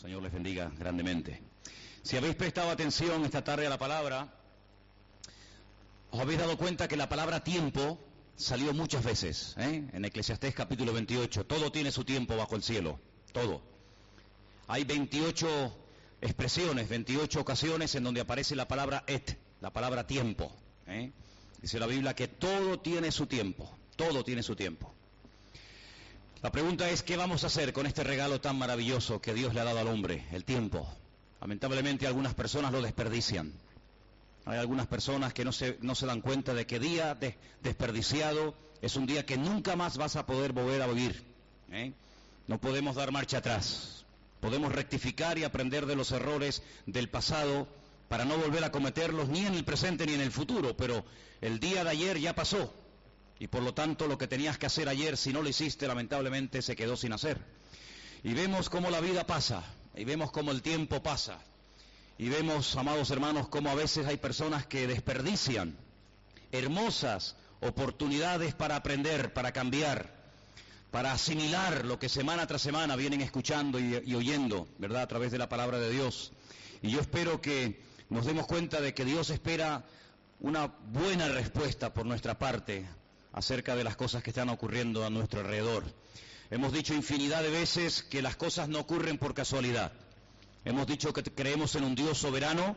Señor les bendiga grandemente. Si habéis prestado atención esta tarde a la palabra, os habéis dado cuenta que la palabra tiempo salió muchas veces ¿eh? en Eclesiastés capítulo 28. Todo tiene su tiempo bajo el cielo, todo. Hay 28 expresiones, 28 ocasiones en donde aparece la palabra et, la palabra tiempo. ¿eh? Dice la Biblia que todo tiene su tiempo, todo tiene su tiempo. La pregunta es, ¿qué vamos a hacer con este regalo tan maravilloso que Dios le ha dado al hombre? El tiempo. Lamentablemente algunas personas lo desperdician. Hay algunas personas que no se, no se dan cuenta de que día desperdiciado es un día que nunca más vas a poder volver a vivir. ¿eh? No podemos dar marcha atrás. Podemos rectificar y aprender de los errores del pasado para no volver a cometerlos ni en el presente ni en el futuro, pero el día de ayer ya pasó y por lo tanto lo que tenías que hacer ayer, si no lo hiciste, lamentablemente se quedó sin hacer. Y vemos cómo la vida pasa, y vemos cómo el tiempo pasa, y vemos, amados hermanos, cómo a veces hay personas que desperdician hermosas oportunidades para aprender, para cambiar, para asimilar lo que semana tras semana vienen escuchando y, y oyendo, ¿verdad?, a través de la palabra de Dios. Y yo espero que nos demos cuenta de que Dios espera una buena respuesta por nuestra parte acerca de las cosas que están ocurriendo a nuestro alrededor. Hemos dicho infinidad de veces que las cosas no ocurren por casualidad. Hemos dicho que creemos en un Dios soberano,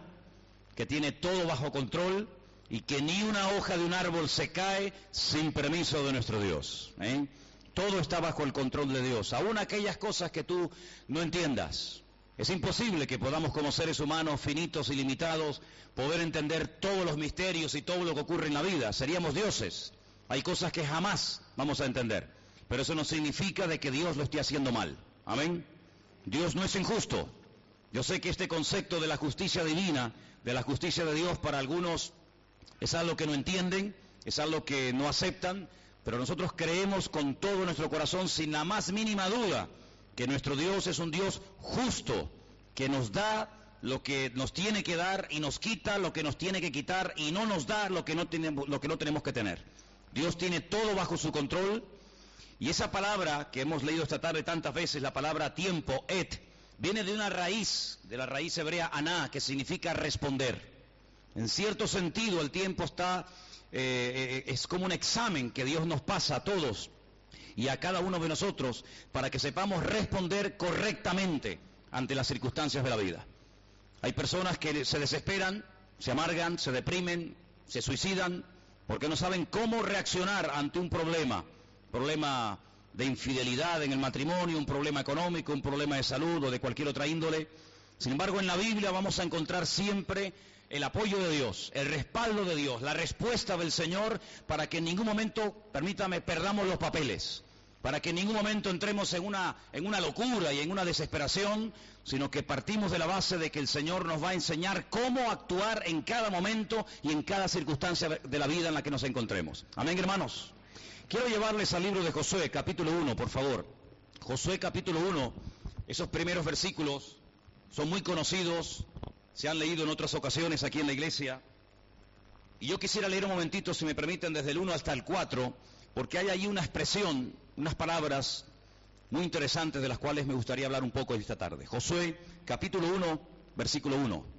que tiene todo bajo control y que ni una hoja de un árbol se cae sin permiso de nuestro Dios. ¿eh? Todo está bajo el control de Dios, aún aquellas cosas que tú no entiendas. Es imposible que podamos como seres humanos finitos y limitados poder entender todos los misterios y todo lo que ocurre en la vida. Seríamos dioses. Hay cosas que jamás vamos a entender, pero eso no significa de que Dios lo esté haciendo mal. Amén. Dios no es injusto. Yo sé que este concepto de la justicia divina, de la justicia de Dios para algunos es algo que no entienden, es algo que no aceptan, pero nosotros creemos con todo nuestro corazón, sin la más mínima duda, que nuestro Dios es un Dios justo, que nos da lo que nos tiene que dar y nos quita lo que nos tiene que quitar y no nos da lo que no tenemos, lo que no tenemos que tener. Dios tiene todo bajo su control y esa palabra que hemos leído esta tarde tantas veces, la palabra tiempo, et, viene de una raíz, de la raíz hebrea aná, que significa responder. En cierto sentido, el tiempo está, eh, eh, es como un examen que Dios nos pasa a todos y a cada uno de nosotros para que sepamos responder correctamente ante las circunstancias de la vida. Hay personas que se desesperan, se amargan, se deprimen, se suicidan, porque no saben cómo reaccionar ante un problema, problema de infidelidad en el matrimonio, un problema económico, un problema de salud o de cualquier otra índole. Sin embargo, en la Biblia vamos a encontrar siempre el apoyo de Dios, el respaldo de Dios, la respuesta del Señor para que en ningún momento, permítame, perdamos los papeles, para que en ningún momento entremos en una, en una locura y en una desesperación, sino que partimos de la base de que el Señor nos va a enseñar cómo actuar en cada momento y en cada circunstancia de la vida en la que nos encontremos. Amén, hermanos. Quiero llevarles al libro de Josué, capítulo 1, por favor. Josué, capítulo 1, esos primeros versículos son muy conocidos, se han leído en otras ocasiones aquí en la iglesia. Y yo quisiera leer un momentito, si me permiten, desde el 1 hasta el 4, porque hay ahí una expresión, unas palabras muy interesantes de las cuales me gustaría hablar un poco esta tarde. Josué, capítulo 1, versículo 1.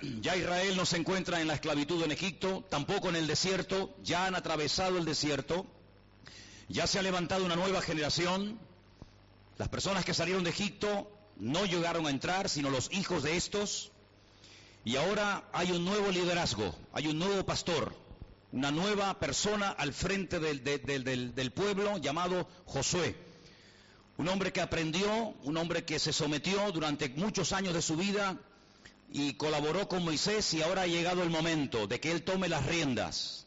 Ya Israel no se encuentra en la esclavitud en Egipto, tampoco en el desierto, ya han atravesado el desierto, ya se ha levantado una nueva generación. Las personas que salieron de Egipto no llegaron a entrar, sino los hijos de estos. Y ahora hay un nuevo liderazgo, hay un nuevo pastor, una nueva persona al frente del, del, pueblo llamado Josué. Un hombre que aprendió, un hombre que se sometió durante muchos años de su vida y colaboró con Moisés y ahora ha llegado el momento de que él tome las riendas.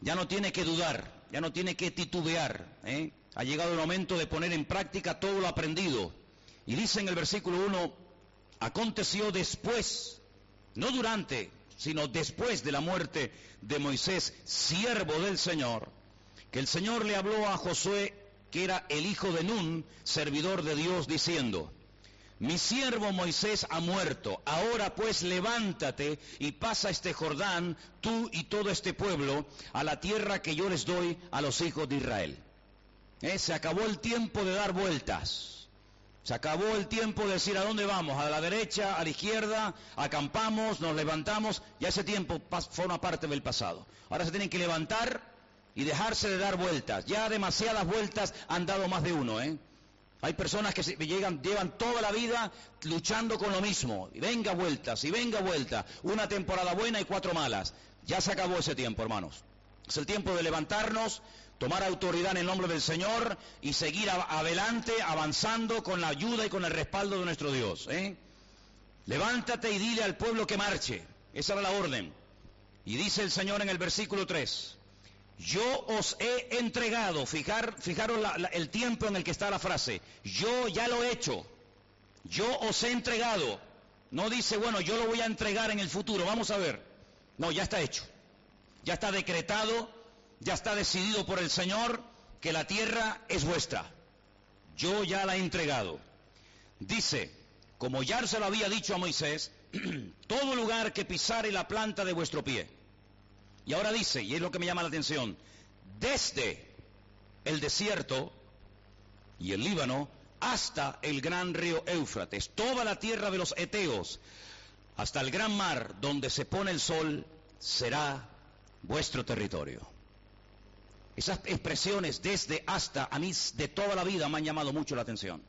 Ya no tiene que dudar, ya no tiene que titubear. ¿eh? Ha llegado el momento de poner en práctica todo lo aprendido. Y dice en el versículo 1, aconteció después, no durante, sino después de la muerte de Moisés, siervo del Señor, que el Señor le habló a Josué, que era el hijo de Nun, servidor de Dios, diciendo, mi siervo Moisés ha muerto, ahora pues levántate y pasa este Jordán, tú y todo este pueblo, a la tierra que yo les doy a los hijos de Israel. ¿Eh? Se acabó el tiempo de dar vueltas. Se acabó el tiempo de decir a dónde vamos, a la derecha, a la izquierda, acampamos, nos levantamos, ya ese tiempo forma parte del pasado. Ahora se tienen que levantar y dejarse de dar vueltas. Ya demasiadas vueltas han dado más de uno, ¿eh? Hay personas que llevan toda la vida luchando con lo mismo. Y venga vueltas, y venga vueltas. Una temporada buena y cuatro malas. Ya se acabó ese tiempo, hermanos. Es el tiempo de levantarnos, tomar autoridad en el nombre del Señor y seguir adelante, avanzando con la ayuda y con el respaldo de nuestro Dios. ¿eh? Levántate y dile al pueblo que marche. Esa era la orden. Y dice el Señor en el versículo 3, yo os he entregado, fijar, fijaros el tiempo en el que está la frase, yo ya lo he hecho, yo os he entregado. No dice, bueno, yo lo voy a entregar en el futuro, vamos a ver. No, ya está hecho. Ya está decretado ya está decidido por el Señor que la tierra es vuestra. Yo ya la he entregado. Dice, como ya se lo había dicho a Moisés, todo lugar que pisare la planta de vuestro pie. Y ahora dice, y es lo que me llama la atención, desde el desierto y el Líbano hasta el gran río Éufrates, toda la tierra de los Eteos, hasta el gran mar donde se pone el sol, será vuestro territorio. Esas expresiones desde hasta, a mí de toda la vida me han llamado mucho la atención.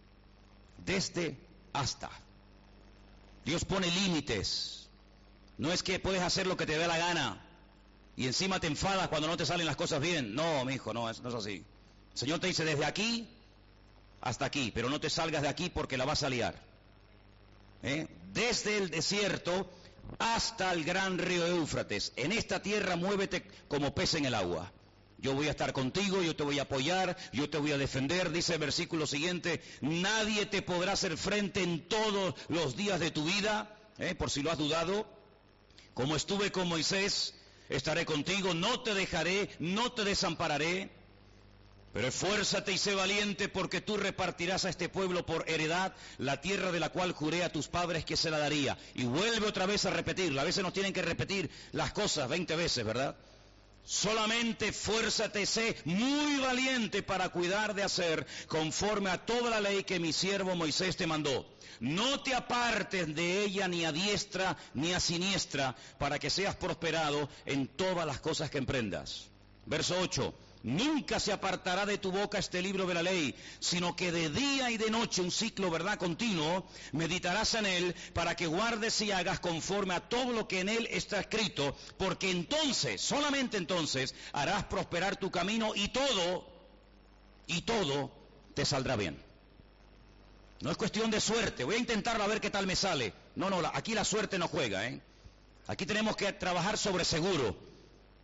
Desde hasta. Dios pone límites. No es que puedes hacer lo que te dé la gana y encima te enfadas cuando no te salen las cosas bien. No, mi hijo, no, no es así. El Señor te dice desde aquí hasta aquí, pero no te salgas de aquí porque la vas a liar. ¿Eh? Desde el desierto hasta el gran río Éufrates. En esta tierra muévete como pez en el agua. Yo voy a estar contigo, yo te voy a apoyar, yo te voy a defender. Dice el versículo siguiente, nadie te podrá hacer frente en todos los días de tu vida, ¿eh? por si lo has dudado. Como estuve con Moisés, estaré contigo, no te dejaré, no te desampararé. Pero esfuérzate y sé valiente porque tú repartirás a este pueblo por heredad la tierra de la cual juré a tus padres que se la daría. Y vuelve otra vez a repetirla. A veces nos tienen que repetir las cosas 20 veces, ¿verdad? Solamente fuérzate, sé muy valiente para cuidar de hacer conforme a toda la ley que mi siervo Moisés te mandó. No te apartes de ella ni a diestra ni a siniestra para que seas prosperado en todas las cosas que emprendas. Verso 8. Nunca se apartará de tu boca este libro de la ley, sino que de día y de noche, un ciclo, ¿verdad?, continuo, meditarás en él para que guardes y hagas conforme a todo lo que en él está escrito, porque entonces, solamente entonces, harás prosperar tu camino y todo, y todo te saldrá bien. No es cuestión de suerte, voy a intentarlo a ver qué tal me sale. No, no, aquí la suerte no juega, ¿eh? Aquí tenemos que trabajar sobre seguro.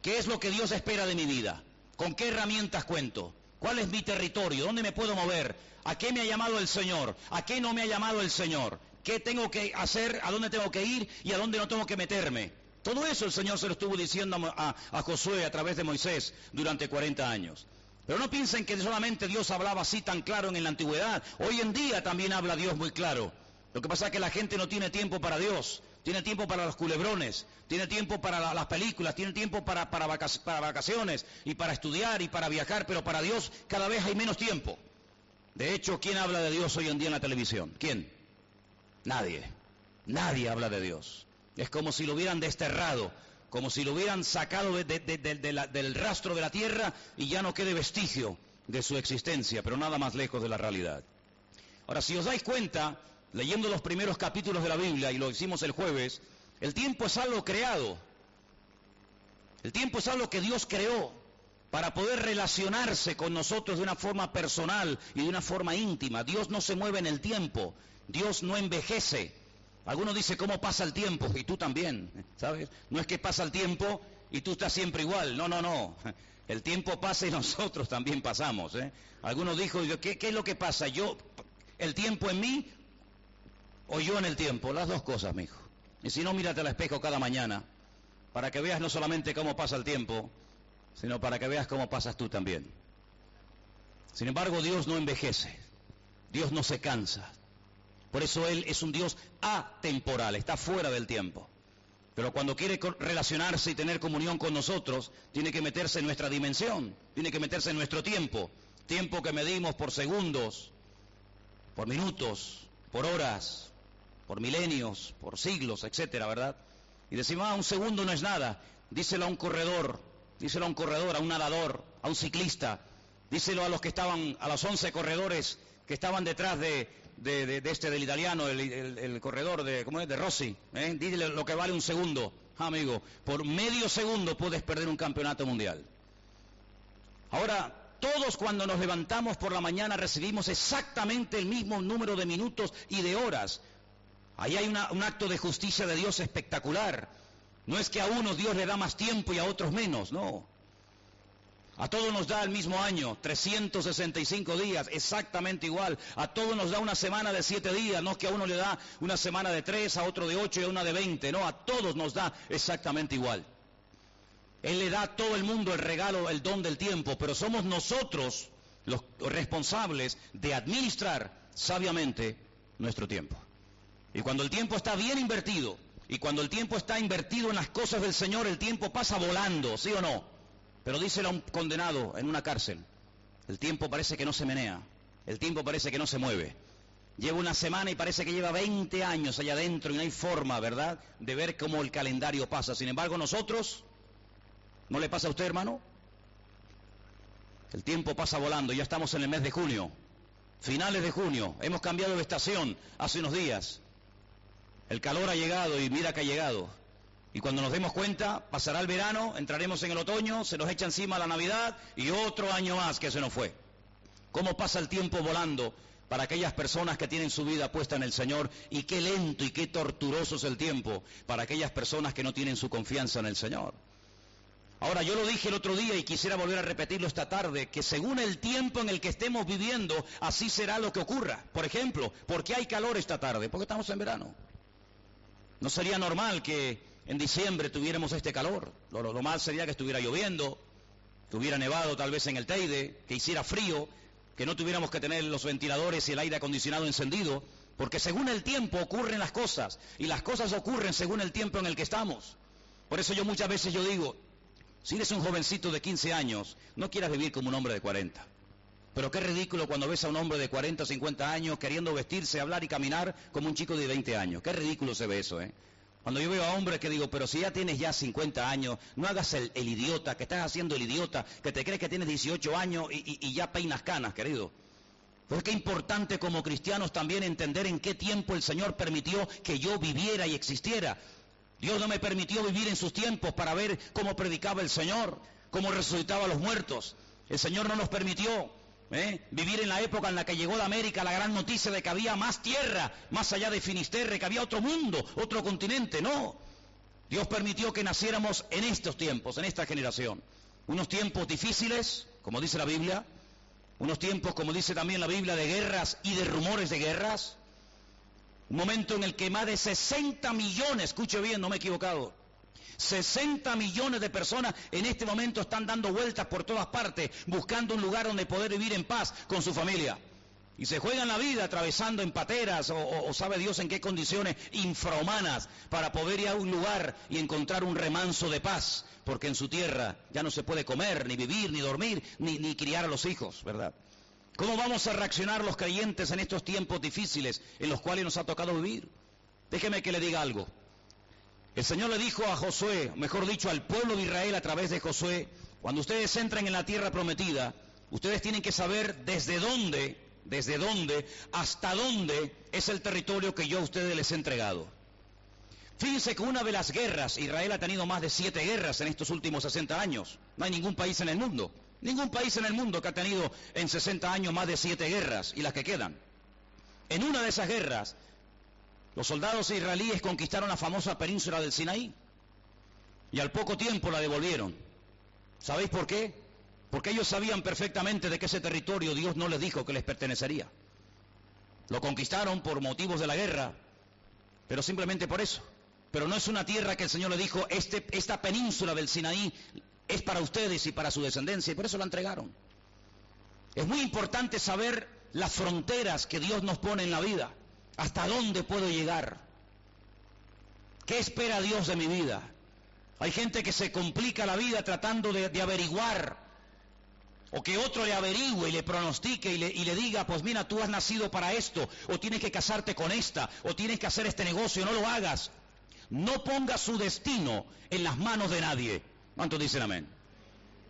¿Qué es lo que Dios espera de mi vida? ¿Con qué herramientas cuento? ¿Cuál es mi territorio? ¿Dónde me puedo mover? ¿A qué me ha llamado el Señor? ¿A qué no me ha llamado el Señor? ¿Qué tengo que hacer? ¿A dónde tengo que ir? ¿Y a dónde no tengo que meterme? Todo eso el Señor se lo estuvo diciendo a, a Josué a través de Moisés durante 40 años. Pero no piensen que solamente Dios hablaba así tan claro en la antigüedad. Hoy en día también habla Dios muy claro. Lo que pasa es que la gente no tiene tiempo para Dios tiene tiempo para los culebrones, tiene tiempo para las películas, tiene tiempo para, vacaciones y para estudiar y para viajar, pero para Dios cada vez hay menos tiempo. De hecho, ¿quién habla de Dios hoy en día en la televisión? ¿Quién? Nadie. Nadie habla de Dios. Es como si lo hubieran desterrado, como si lo hubieran sacado del rastro de la tierra y ya no quede vestigio de su existencia, pero nada más lejos de la realidad. Ahora, si os dais cuenta, leyendo los primeros capítulos de la Biblia, y lo hicimos el jueves, el tiempo es algo creado. El tiempo es algo que Dios creó para poder relacionarse con nosotros de una forma personal y de una forma íntima. Dios no se mueve en el tiempo, Dios no envejece. Algunos dicen, ¿cómo pasa el tiempo? Y tú también, ¿sabes? No es que pasa el tiempo y tú estás siempre igual. No, no, no. El tiempo pasa y nosotros también pasamos. ¿eh? Algunos dijo, ¿qué, ¿qué es lo que pasa? Yo, el tiempo en mí o yo en el tiempo, las dos cosas, mi hijo. Y si no, mírate al espejo cada mañana, para que veas no solamente cómo pasa el tiempo, sino para que veas cómo pasas tú también. Sin embargo, Dios no envejece, Dios no se cansa. Por eso Él es un Dios atemporal, está fuera del tiempo. Pero cuando quiere relacionarse y tener comunión con nosotros, tiene que meterse en nuestra dimensión, tiene que meterse en nuestro tiempo, tiempo que medimos por segundos, por minutos, por horas, por milenios, por siglos, etcétera, ¿verdad? Y decimos, ah, un segundo no es nada. Díselo a un corredor, díselo a un corredor, a un nadador, a un ciclista, díselo a los que estaban, a los 11 corredores que estaban detrás de, este del italiano, el, corredor de, ¿cómo es? de Rossi. ¿eh? Díselo lo que vale un segundo, amigo. Por medio segundo puedes perder un campeonato mundial. Ahora, todos cuando nos levantamos por la mañana recibimos exactamente el mismo número de minutos y de horas. Ahí hay un acto de justicia de Dios espectacular. No es que a unos Dios le da más tiempo y a otros menos, no. A todos nos da el mismo año, 365 días, exactamente igual. A todos nos da una semana de 7 días, no es que a uno le da una semana de 3, a otro de 8 y a una de 20, no, a todos nos da exactamente igual. Él le da a todo el mundo el regalo, el don del tiempo, pero somos nosotros los responsables de administrar sabiamente nuestro tiempo. Y cuando el tiempo está bien invertido, y cuando el tiempo está invertido en las cosas del Señor, el tiempo pasa volando, ¿sí o no? Pero díselo a un condenado en una cárcel, el tiempo parece que no se menea, el tiempo parece que no se mueve. Lleva una semana y parece que lleva 20 años allá adentro y no hay forma, ¿verdad?, de ver cómo el calendario pasa. Sin embargo, nosotros ¿No le pasa a usted, hermano? El tiempo pasa volando, ya estamos en el mes de junio, finales de junio, hemos cambiado de estación hace unos días. El calor ha llegado y mira que ha llegado. Y cuando nos demos cuenta, pasará el verano, entraremos en el otoño, se nos echa encima la Navidad y otro año más que se nos fue. ¿Cómo pasa el tiempo volando para aquellas personas que tienen su vida puesta en el Señor? Y qué lento y qué torturoso es el tiempo para aquellas personas que no tienen su confianza en el Señor. Ahora, yo lo dije el otro día y quisiera volver a repetirlo esta tarde, que según el tiempo en el que estemos viviendo, así será lo que ocurra. Por ejemplo, ¿por qué hay calor esta tarde? Porque estamos en verano. No sería normal que en diciembre tuviéramos este calor. Lo, normal sería que estuviera lloviendo, que hubiera nevado tal vez en el Teide, que hiciera frío, que no tuviéramos que tener los ventiladores y el aire acondicionado encendido, porque según el tiempo ocurren las cosas, y las cosas ocurren según el tiempo en el que estamos. Por eso yo muchas veces yo digo, si eres un jovencito de 15 años, no quieras vivir como un hombre de 40. Pero qué ridículo cuando ves a un hombre de 40 o 50 años queriendo vestirse, hablar y caminar como un chico de 20 años. Qué ridículo se ve eso, ¿eh? Cuando yo veo a hombres que digo, pero si ya tienes ya 50 años, no hagas el, idiota, que estás haciendo el idiota, que te crees que tienes 18 años y, ya peinas canas, querido. Pues qué importante como cristianos también entender en qué tiempo el Señor permitió que yo viviera y existiera. Dios no me permitió vivir en sus tiempos para ver cómo predicaba el Señor, cómo resucitaba a los muertos. El Señor no nos permitió ¿eh? vivir en la época en la que llegó de América la gran noticia de que había más tierra, más allá de Finisterre, que había otro mundo, otro continente. No. Dios permitió que naciéramos en estos tiempos, en esta generación. Unos tiempos difíciles, como dice la Biblia, unos tiempos, como dice también la Biblia, de guerras y de rumores de guerras, un momento en el que más de 60 millones, escuche bien, no me he equivocado, 60 millones de personas en este momento están dando vueltas por todas partes, buscando un lugar donde poder vivir en paz con su familia. Y se juegan la vida atravesando en pateras o, sabe Dios en qué condiciones infrahumanas para poder ir a un lugar y encontrar un remanso de paz, porque en su tierra ya no se puede comer, ni vivir, ni dormir, ni, ni criar a los hijos, ¿verdad? ¿Cómo vamos a reaccionar los creyentes en estos tiempos difíciles en los cuales nos ha tocado vivir? Déjeme que le diga algo. El Señor le dijo a Josué, mejor dicho, al pueblo de Israel a través de Josué, cuando ustedes entran en la tierra prometida, ustedes tienen que saber desde dónde, desde dónde, hasta dónde es el territorio que yo a ustedes les he entregado. Fíjense que una de las guerras, Israel ha tenido más de siete guerras en estos últimos 60 años. No hay ningún país en el mundo Ningún país en el mundo que ha tenido en 60 años más de siete guerras y las que quedan. En una de esas guerras, los soldados israelíes conquistaron la famosa península del Sinaí y al poco tiempo la devolvieron. ¿Sabéis por qué? Porque ellos sabían perfectamente de que ese territorio Dios no les dijo que les pertenecería. Lo conquistaron por motivos de la guerra, pero simplemente por eso. Pero no es una tierra que el Señor le dijo, este, esta península del Sinaí es para ustedes y para su descendencia, y por eso la entregaron. Es muy importante saber las fronteras que Dios nos pone en la vida. ¿Hasta dónde puedo llegar? ¿Qué espera Dios de mi vida? Hay gente que se complica la vida tratando de, averiguar O que otro le averigüe y le pronostique y le, y le, diga, pues mira, tú has nacido para esto, o tienes que casarte con esta, o tienes que hacer este negocio, no lo hagas. No ponga su destino en las manos de nadie. ¿Cuántos dicen amén?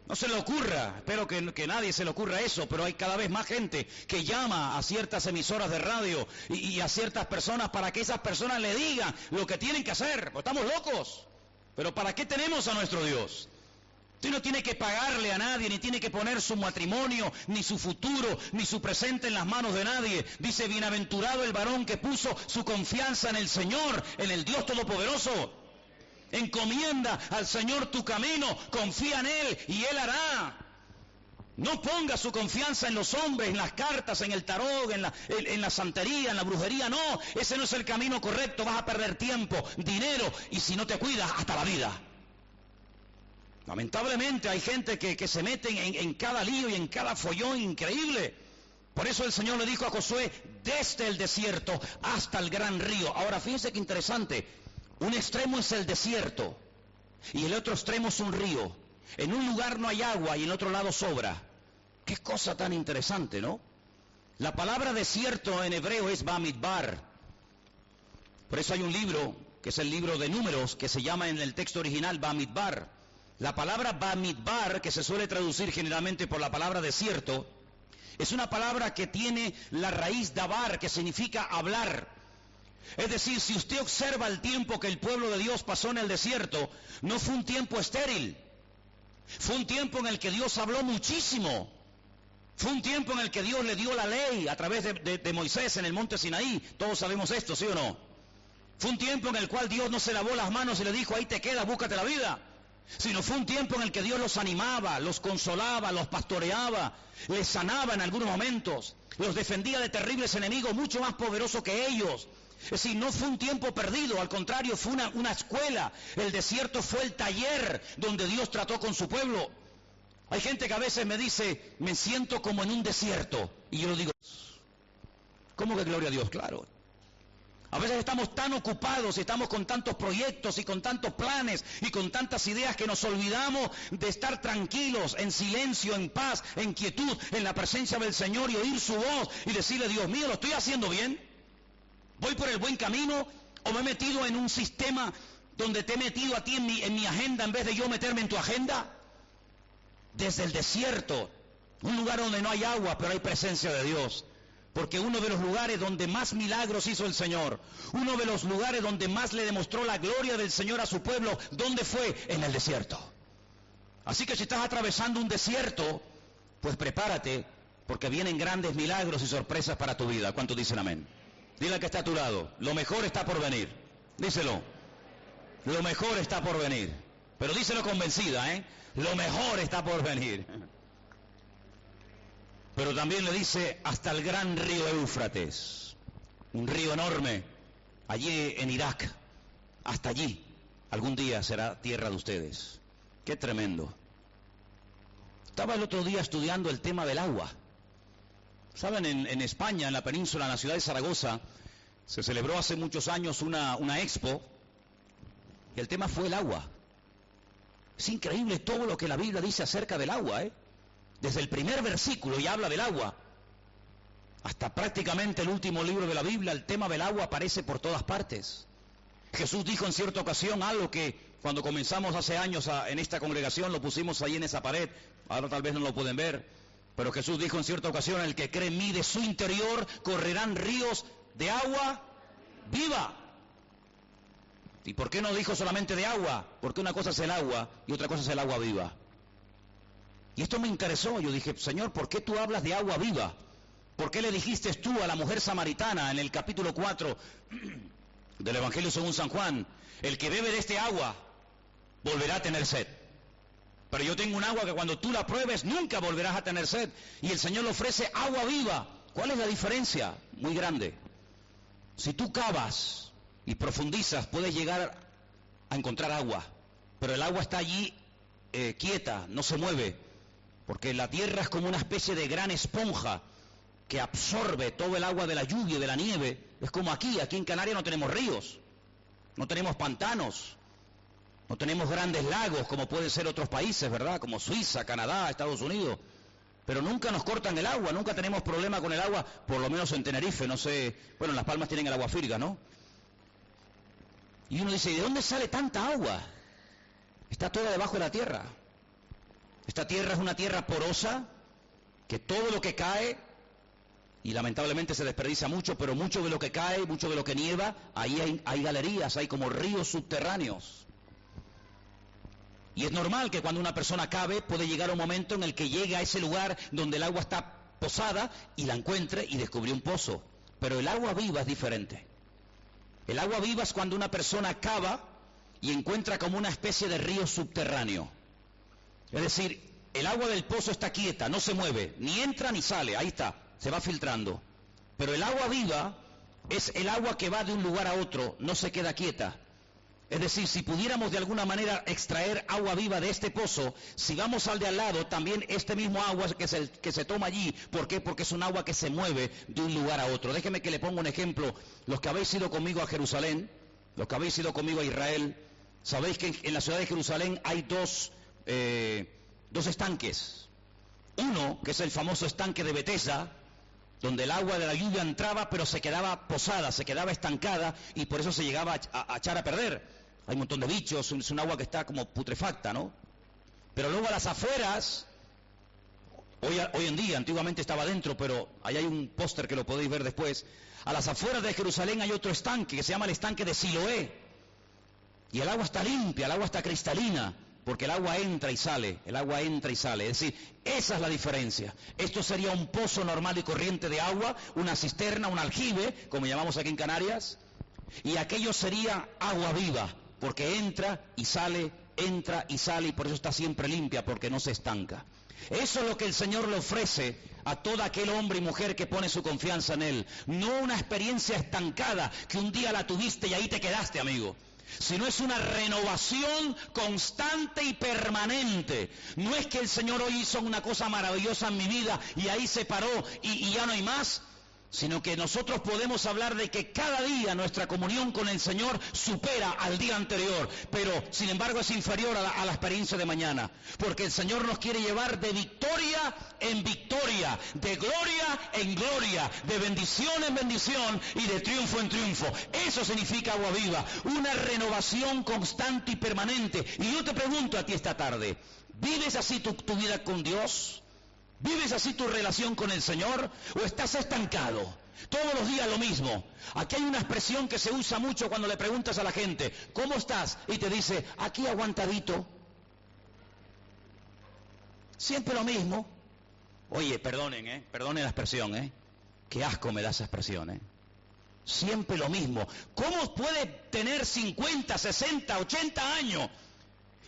No se le ocurra, espero que, nadie se le ocurra eso, pero hay cada vez más gente que llama a ciertas emisoras de radio y, y, a ciertas personas para que esas personas le digan lo que tienen que hacer. Pues estamos locos. Pero ¿para qué tenemos a nuestro Dios? Usted no tiene que pagarle a nadie, ni tiene que poner su matrimonio, ni su futuro, ni su presente en las manos de nadie. Dice, bienaventurado el varón que puso su confianza en el Señor, en el Dios Todopoderoso. Encomienda al Señor tu camino, confía en Él y Él hará. No ponga su confianza en los hombres, en las cartas, en el tarot, en la, santería, en la brujería. No, ese no es el camino correcto. Vas a perder tiempo, dinero y si no te cuidas, hasta la vida. Lamentablemente hay gente que, que se mete en, en, cada lío y en cada follón increíble. Por eso el Señor le dijo a Josué, desde el desierto hasta el gran río. Ahora fíjense qué interesante. Un extremo es el desierto y el otro extremo es un río. En un lugar no hay agua y en otro lado sobra. Qué cosa tan interesante, ¿no? La palabra desierto en hebreo es Bamidbar. Por eso hay un libro, que es el libro de números, que se llama en el texto original Bamidbar. La palabra Bamidbar, que se suele traducir generalmente por la palabra desierto, es una palabra que tiene la raíz dabar, que significa hablar. Es decir, si usted observa el tiempo que el pueblo de Dios pasó en el desierto, no fue un tiempo estéril. Fue un tiempo en el que Dios habló muchísimo. Fue un tiempo en el que Dios le dio la ley a través de, Moisés en el monte Sinaí. Todos sabemos esto, ¿sí o no? Fue un tiempo en el cual Dios no se lavó las manos y le dijo, ahí te quedas, búscate la vida. Sino fue un tiempo en el que Dios los animaba, los consolaba, los pastoreaba, les sanaba en algunos momentos, los defendía de terribles enemigos mucho más poderosos que ellos. Es decir, no fue un tiempo perdido, al contrario, fue una, escuela. El desierto fue el taller donde Dios trató con su pueblo. Hay gente que a veces me dice, me siento como en un desierto. Y yo digo, ¿cómo que gloria a Dios? Claro. A veces estamos tan ocupados y estamos con tantos proyectos y con tantos planes y con tantas ideas que nos olvidamos de estar tranquilos, en silencio, en paz, en quietud, en la presencia del Señor y oír su voz y decirle, Dios mío, ¿lo estoy haciendo bien? ¿Voy por el buen camino o me he metido en un sistema donde te he metido a ti en mi, en mi agenda en vez de yo meterme en tu agenda? Desde el desierto, un lugar donde no hay agua, pero hay presencia de Dios. Porque uno de los lugares donde más milagros hizo el Señor, uno de los lugares donde más le demostró la gloria del Señor a su pueblo, ¿dónde fue? En el desierto. Así que si estás atravesando un desierto, pues prepárate, porque vienen grandes milagros y sorpresas para tu vida. ¿Cuántos dicen amén? Dile que está a tu lado, lo mejor está por venir. Díselo. Lo mejor está por venir. Pero díselo convencida, ¿eh? Lo mejor está por venir. Pero también le dice hasta el gran río Éufrates, un río enorme, allí en Irak, hasta allí, algún día será tierra de ustedes. Qué tremendo. Estaba el otro día estudiando el tema del agua. Saben, en, en, España, en la península, en la ciudad de Zaragoza, se celebró hace muchos años una, expo y el tema fue el agua. Es increíble todo lo que la Biblia dice acerca del agua, ¿eh? Desde el primer versículo y habla del agua, hasta prácticamente el último libro de la Biblia, el tema del agua aparece por todas partes. Jesús dijo en cierta ocasión algo que cuando comenzamos hace años en esta congregación lo pusimos ahí en esa pared, ahora tal vez no lo pueden ver, pero Jesús dijo en cierta ocasión, el que cree en mí de su interior correrán ríos de agua viva. ¿Y por qué no dijo solamente de agua? Porque una cosa es el agua y otra cosa es el agua viva. Y esto me interesó. Yo dije, Señor, ¿por qué tú hablas de agua viva? ¿Por qué le dijiste tú a la mujer samaritana en el capítulo 4 del Evangelio según San Juan, el que bebe de este agua volverá a tener sed? Pero yo tengo un agua que cuando tú la pruebes nunca volverás a tener sed. Y el Señor le ofrece agua viva. ¿Cuál es la diferencia? Muy grande. Si tú cavas y profundizas, puedes llegar a encontrar agua. Pero el agua está allí eh, quieta, no se mueve. Porque la tierra es como una especie de gran esponja que absorbe todo el agua de la lluvia de la nieve. Es como aquí, aquí en Canarias no tenemos ríos, no tenemos pantanos, no tenemos grandes lagos como pueden ser otros países, ¿verdad? Como Suiza, Canadá, Estados Unidos. pero nunca nos cortan el agua, nunca tenemos problema con el agua, por lo menos en Tenerife, no sé, bueno, en Las Palmas tienen el agua firga, ¿no? Y uno dice, ¿de dónde sale tanta agua? Está toda debajo de la tierra. Esta tierra es una tierra porosa, que todo lo que cae, y lamentablemente se desperdicia mucho, pero mucho de lo que cae, mucho de lo que nieva, ahí hay, hay galerías, hay como ríos subterráneos. Y es normal que cuando una persona cabe puede llegar un momento en el que llegue a ese lugar donde el agua está posada y la encuentre y descubre un pozo. Pero el agua viva es diferente. El agua viva es cuando una persona cava y encuentra como una especie de río subterráneo. Es decir, el agua del pozo está quieta, no se mueve, ni entra ni sale, ahí está, se va filtrando. Pero el agua viva es el agua que va de un lugar a otro, no se queda quieta. Es decir, si pudiéramos de alguna manera extraer agua viva de este pozo, si vamos al de al lado, también este mismo agua que se, que se toma allí, ¿por qué? Porque es un agua que se mueve de un lugar a otro. Déjeme que le ponga un ejemplo. Los que habéis ido conmigo a Jerusalén, los que habéis ido conmigo a Israel, sabéis que en la ciudad de Jerusalén hay dos, eh, dos estanques. Uno, que es el famoso estanque de Betesda, donde el agua de la lluvia entraba pero se quedaba posada, se quedaba estancada y por eso se llegaba a echar a perder hay un montón de bichos, es un agua que está como putrefacta, ¿no? Pero luego a las afueras, hoy, hoy en día, antiguamente estaba dentro, pero ahí hay un póster que lo podéis ver después, a las afueras de Jerusalén hay otro estanque que se llama el estanque de Siloé. Y el agua está limpia, el agua está cristalina, porque el agua entra y sale, el agua entra y sale. Es decir, esa es la diferencia. Esto sería un pozo normal y corriente de agua, una cisterna, un aljibe, como llamamos aquí en Canarias, y aquello sería agua viva, porque entra y sale, entra y sale y por eso está siempre limpia, porque no se estanca. Eso es lo que el Señor le ofrece a todo aquel hombre y mujer que pone su confianza en Él. No una experiencia estancada que un día la tuviste y ahí te quedaste, amigo. Sino es una renovación constante y permanente. No es que el Señor hoy hizo una cosa maravillosa en mi vida y ahí se paró y, y ya no hay más sino que nosotros podemos hablar de que cada día nuestra comunión con el Señor supera al día anterior, pero sin embargo es inferior a la, experiencia de mañana, porque el Señor nos quiere llevar de victoria en victoria, de gloria en gloria, de bendición en bendición y de triunfo en triunfo. Eso significa agua viva, una renovación constante y permanente. Y yo te pregunto a ti esta tarde, ¿vives así tu vida con Dios? ¿Vives así tu relación con el Señor o estás estancado? Todos los días lo mismo. Aquí hay una expresión que se usa mucho cuando le preguntas a la gente, ¿cómo estás? Y te dice, aquí aguantadito. Siempre lo mismo. Oye, perdonen, ¿eh? Perdonen la expresión, ¿eh? Qué asco me da esa expresión, ¿eh? Siempre lo mismo. ¿Cómo puede tener 50, 60, 80 años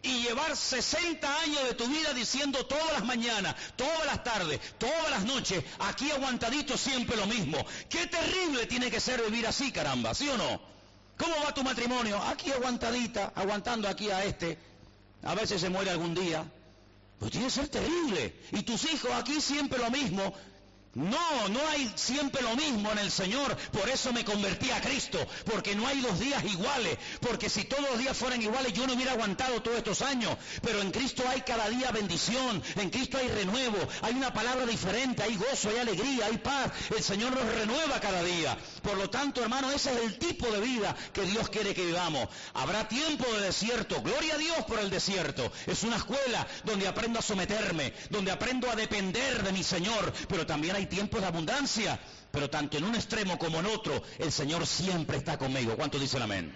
y llevar 60 años de tu vida diciendo todas las mañanas, todas las tardes, todas las noches, aquí aguantadito siempre lo mismo. Qué terrible tiene que ser vivir así, caramba, ¿sí o no? ¿Cómo va tu matrimonio? Aquí aguantadita, aguantando aquí a este. A veces se muere algún día. Pues tiene que ser terrible. Y tus hijos aquí siempre lo mismo. No, no hay siempre lo mismo en el Señor. Por eso me convertí a Cristo. Porque no hay dos días iguales. Porque si todos los días fueran iguales, yo no hubiera aguantado todos estos años. Pero en Cristo hay cada día bendición. En Cristo hay renuevo. Hay una palabra diferente. Hay gozo, hay alegría, hay paz. El Señor nos renueva cada día. Por lo tanto, hermano, ese es el tipo de vida que Dios quiere que vivamos. Habrá tiempo de desierto. Gloria a Dios por el desierto. Es una escuela donde aprendo a someterme. Donde aprendo a depender de mi Señor. Pero también hay tiempos de abundancia, pero tanto en un extremo como en otro, el Señor siempre está conmigo. ¿Cuánto dicen amén?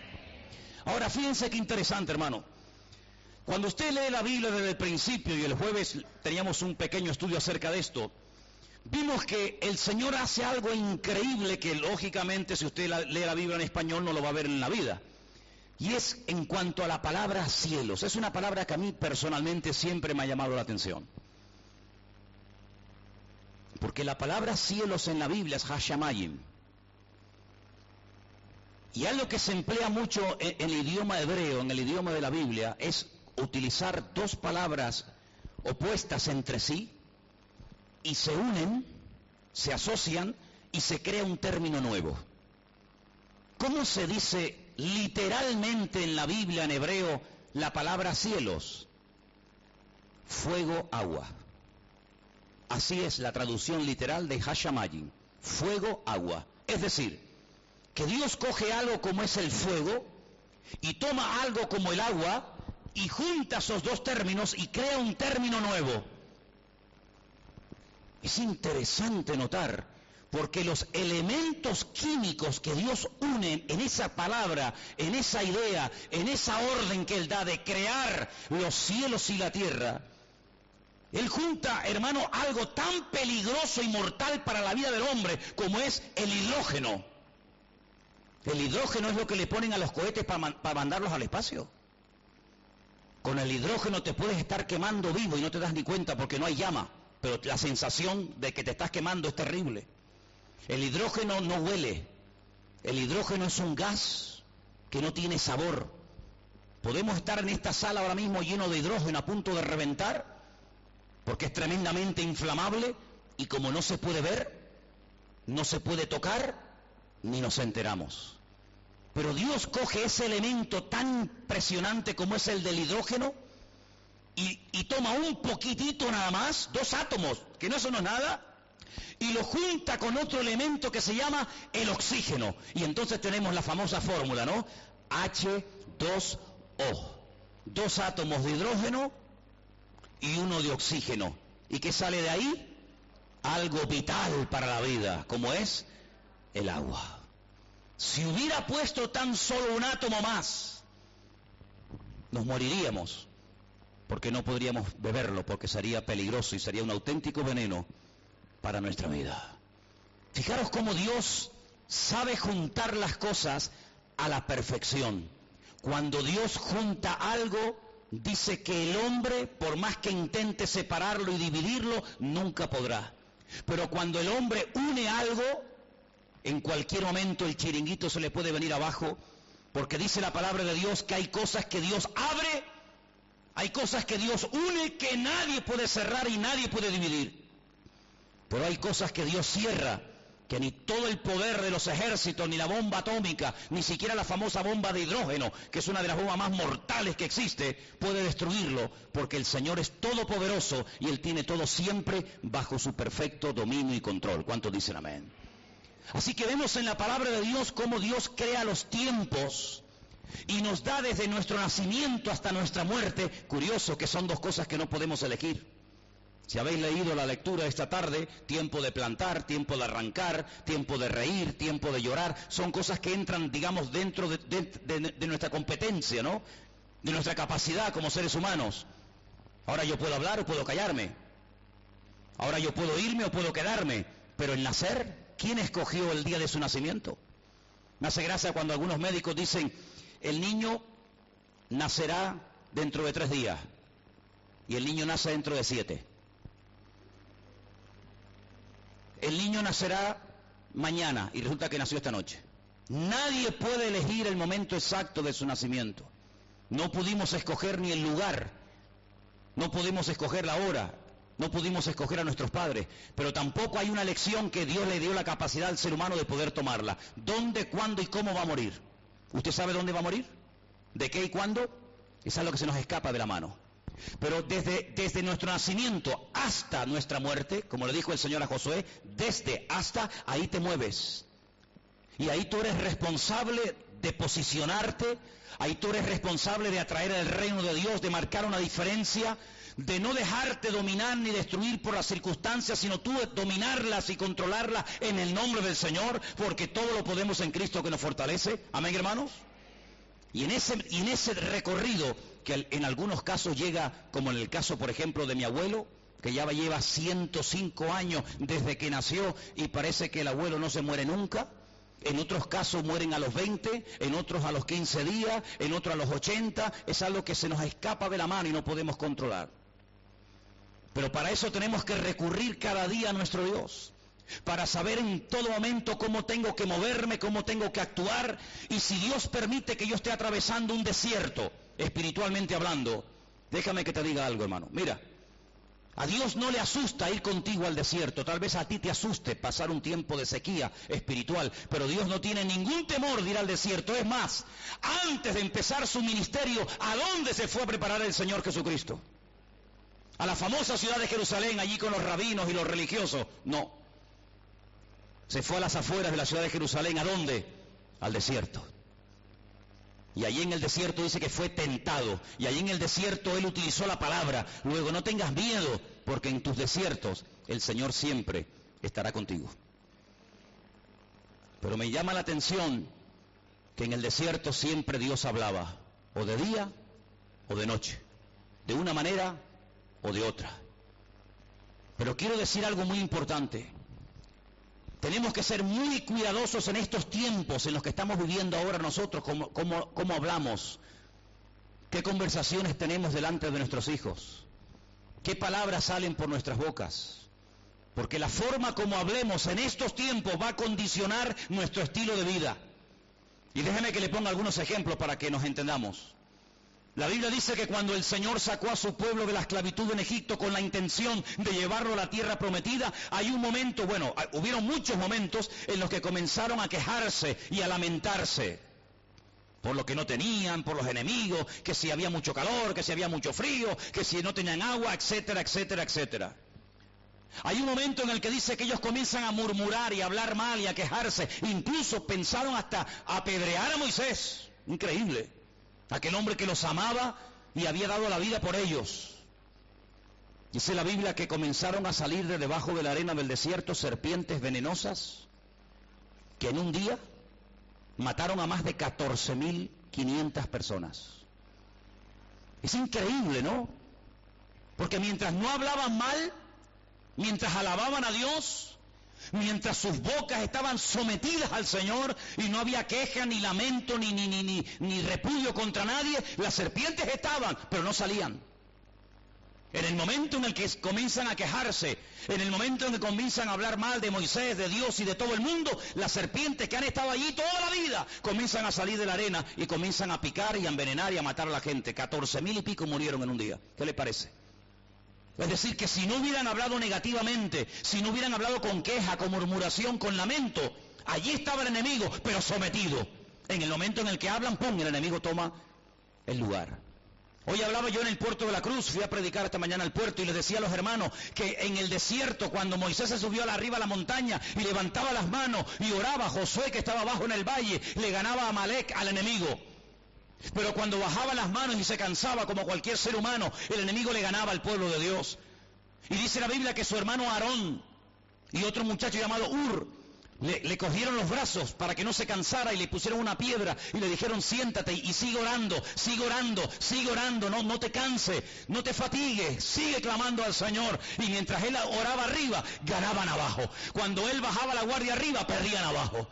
Ahora, fíjense qué interesante, hermano. Cuando usted lee la Biblia desde el principio, y el jueves teníamos un pequeño estudio acerca de esto, vimos que el Señor hace algo increíble que lógicamente si usted lee la Biblia en español no lo va a ver en la vida. Y es en cuanto a la palabra cielos. Es una palabra que a mí personalmente siempre me ha llamado la atención. Porque la palabra cielos en la Biblia es Hashamayim. Y algo que se emplea mucho en, el idioma hebreo, en el idioma de la Biblia, es utilizar dos palabras opuestas entre sí y se unen, se asocian y se crea un término nuevo. ¿Cómo se dice literalmente en la Biblia en hebreo la palabra cielos? Fuego, agua. Así es la traducción literal de Hashamayim, fuego, agua. Es decir, que Dios coge algo como es el fuego y toma algo como el agua y junta esos dos términos y crea un término nuevo. Es interesante notar, porque los elementos químicos que Dios une en esa palabra, en esa idea, en esa orden que Él da de crear los cielos y la tierra, Él junta, hermano, algo tan peligroso y mortal para la vida del hombre como es el hidrógeno. El hidrógeno es lo que le ponen a los cohetes para mandarlos al espacio. Con el hidrógeno te puedes estar quemando vivo y no te das ni cuenta porque no hay llama, pero la sensación de que te estás quemando es terrible. El hidrógeno no huele, el hidrógeno es un gas que no tiene sabor. Podemos estar en esta sala ahora mismo lleno de hidrógeno a punto de reventar porque es tremendamente inflamable y como no se puede ver, no se puede tocar, ni nos enteramos. Pero Dios coge ese elemento tan impresionante como es el del hidrógeno y, toma un poquitito nada más, dos átomos, que no son nada, y lo junta con otro elemento que se llama el oxígeno. Y entonces tenemos la famosa fórmula, ¿no? H2O. Dos átomos de hidrógeno y uno de oxígeno. ¿Y qué sale de ahí? Algo vital para la vida, como es el agua. Si hubiera puesto tan solo un átomo más, nos moriríamos, porque no podríamos beberlo, porque sería peligroso y sería un auténtico veneno para nuestra vida. Fijaros cómo Dios sabe juntar las cosas a la perfección. Cuando Dios junta algo, dice que el hombre, por más que intente separarlo y dividirlo, nunca podrá. Pero cuando el hombre une algo, en cualquier momento el chiringuito se le puede venir abajo, porque dice la palabra de Dios que hay cosas que Dios abre, hay cosas que Dios une que nadie puede cerrar y nadie puede dividir. Pero hay cosas que Dios cierra, que ni todo el poder de los ejércitos, ni la bomba atómica, ni siquiera la famosa bomba de hidrógeno, que es una de las bombas más mortales que existe, puede destruirlo, porque el Señor es todopoderoso y Él tiene todo siempre bajo su perfecto dominio y control. ¿Cuántos dicen amén? Así que vemos en la palabra de Dios cómo Dios crea los tiempos y nos da desde nuestro nacimiento hasta nuestra muerte. Curioso que son dos cosas que no podemos elegir. Si habéis leído la lectura esta tarde, tiempo de plantar, tiempo de arrancar, tiempo de reír, tiempo de llorar, son cosas que entran, digamos, dentro de, nuestra competencia, ¿no? De nuestra capacidad como seres humanos. Ahora yo puedo hablar o puedo callarme. Ahora yo puedo irme o puedo quedarme. Pero el nacer ¿quién escogió el día de su nacimiento? Me hace gracia cuando algunos médicos dicen, el niño nacerá dentro de tres días y el niño nace dentro de siete. El niño nacerá mañana y resulta que nació esta noche. Nadie puede elegir el momento exacto de su nacimiento. No pudimos escoger ni el lugar, no pudimos escoger la hora, no pudimos escoger a nuestros padres, pero tampoco hay una elección que Dios le dio la capacidad al ser humano de poder tomarla. ¿Dónde, cuándo y cómo va a morir? ¿Usted sabe dónde va a morir? ¿De qué y cuándo? Es algo que se nos escapa de la mano. Pero desde, desde nuestro nacimiento hasta nuestra muerte, como le dijo el Señor a Josué, desde hasta ahí te mueves. Y ahí tú eres responsable de posicionarte, ahí tú eres responsable de atraer el reino de Dios, de marcar una diferencia, de no dejarte dominar ni destruir por las circunstancias, sino tú dominarlas y controlarlas en el nombre del Señor, porque todo lo podemos en Cristo que nos fortalece. Amén, hermanos. Y en ese, en ese recorrido, que en algunos casos llega, como en el caso, por ejemplo, de mi abuelo, que ya lleva 105 años desde que nació y parece que el abuelo no se muere nunca. En otros casos mueren a los 20, en otros a los 15 días, en otros a los 80. Es algo que se nos escapa de la mano y no podemos controlar. Pero para eso tenemos que recurrir cada día a nuestro Dios. Para saber en todo momento cómo tengo que moverme, cómo tengo que actuar. Y si Dios permite que yo esté atravesando un desierto, espiritualmente hablando, déjame que te diga algo, hermano. Mira, a Dios no le asusta ir contigo al desierto. Tal vez a ti te asuste pasar un tiempo de sequía espiritual, pero Dios no tiene ningún temor de ir al desierto. Es más, antes de empezar su ministerio, ¿a dónde se fue a preparar el Señor Jesucristo? A la famosa ciudad de Jerusalén, allí con los rabinos y los religiosos. No. Se fue a las afueras de la ciudad de Jerusalén. ¿A dónde? Al desierto. Y allí en el desierto dice que fue tentado. Y allí en el desierto él utilizó la palabra. Luego no tengas miedo, porque en tus desiertos el Señor siempre estará contigo. Pero me llama la atención que en el desierto siempre Dios hablaba, o de día o de noche, de una manera o de otra. Pero quiero decir algo muy importante. Tenemos que ser muy cuidadosos en estos tiempos en los que estamos viviendo ahora nosotros, cómo, hablamos, qué conversaciones tenemos delante de nuestros hijos, qué palabras salen por nuestras bocas. Porque la forma como hablemos en estos tiempos va a condicionar nuestro estilo de vida. Y déjeme que le ponga algunos ejemplos para que nos entendamos. La Biblia dice que cuando el Señor sacó a su pueblo de la esclavitud en Egipto con la intención de llevarlo a la tierra prometida, hay un momento, bueno, hubieron muchos momentos en los que comenzaron a quejarse y a lamentarse por lo que no tenían, por los enemigos, que si había mucho calor, que si había mucho frío, que si no tenían agua, etcétera, etcétera, etcétera. Hay un momento en el que dice que ellos comienzan a murmurar y a hablar mal y a quejarse. Incluso pensaron hasta apedrear a Moisés. Increíble aquel hombre que los amaba y había dado la vida por ellos. Dice la Biblia que comenzaron a salir de debajo de la arena del desierto serpientes venenosas que en un día mataron a más de 14.500 personas. Es increíble, ¿no? Porque mientras no hablaban mal, mientras alababan a Dios, mientras sus bocas estaban sometidas al Señor y no había queja, ni lamento, ni, ni, ni, ni, repudio contra nadie, las serpientes estaban, pero no salían. En el momento en el que comienzan a quejarse, en el momento en que comienzan a hablar mal de Moisés, de Dios y de todo el mundo, las serpientes que han estado allí toda la vida comienzan a salir de la arena y comienzan a picar y a envenenar y a matar a la gente. Catorce mil y pico murieron en un día. ¿Qué le parece? Es decir, que si no hubieran hablado negativamente, si no hubieran hablado con queja, con murmuración, con lamento, allí estaba el enemigo, pero sometido. En el momento en el que hablan, ¡pum!, el enemigo toma el lugar. Hoy hablaba yo en el puerto de la cruz, fui a predicar esta mañana al puerto y les decía a los hermanos que en el desierto, cuando Moisés se subió a la arriba a la montaña y levantaba las manos y oraba, Josué que estaba abajo en el valle, le ganaba a Malek al enemigo. Pero cuando bajaba las manos y se cansaba como cualquier ser humano, el enemigo le ganaba al pueblo de Dios. Y dice la Biblia que su hermano Aarón y otro muchacho llamado Ur le, cogieron los brazos para que no se cansara y le pusieron una piedra y le dijeron siéntate y sigue orando, sigue orando, sigue orando, no, no te canse, no te fatigue, sigue clamando al Señor. Y mientras él oraba arriba, ganaban abajo. Cuando él bajaba la guardia arriba, perdían abajo.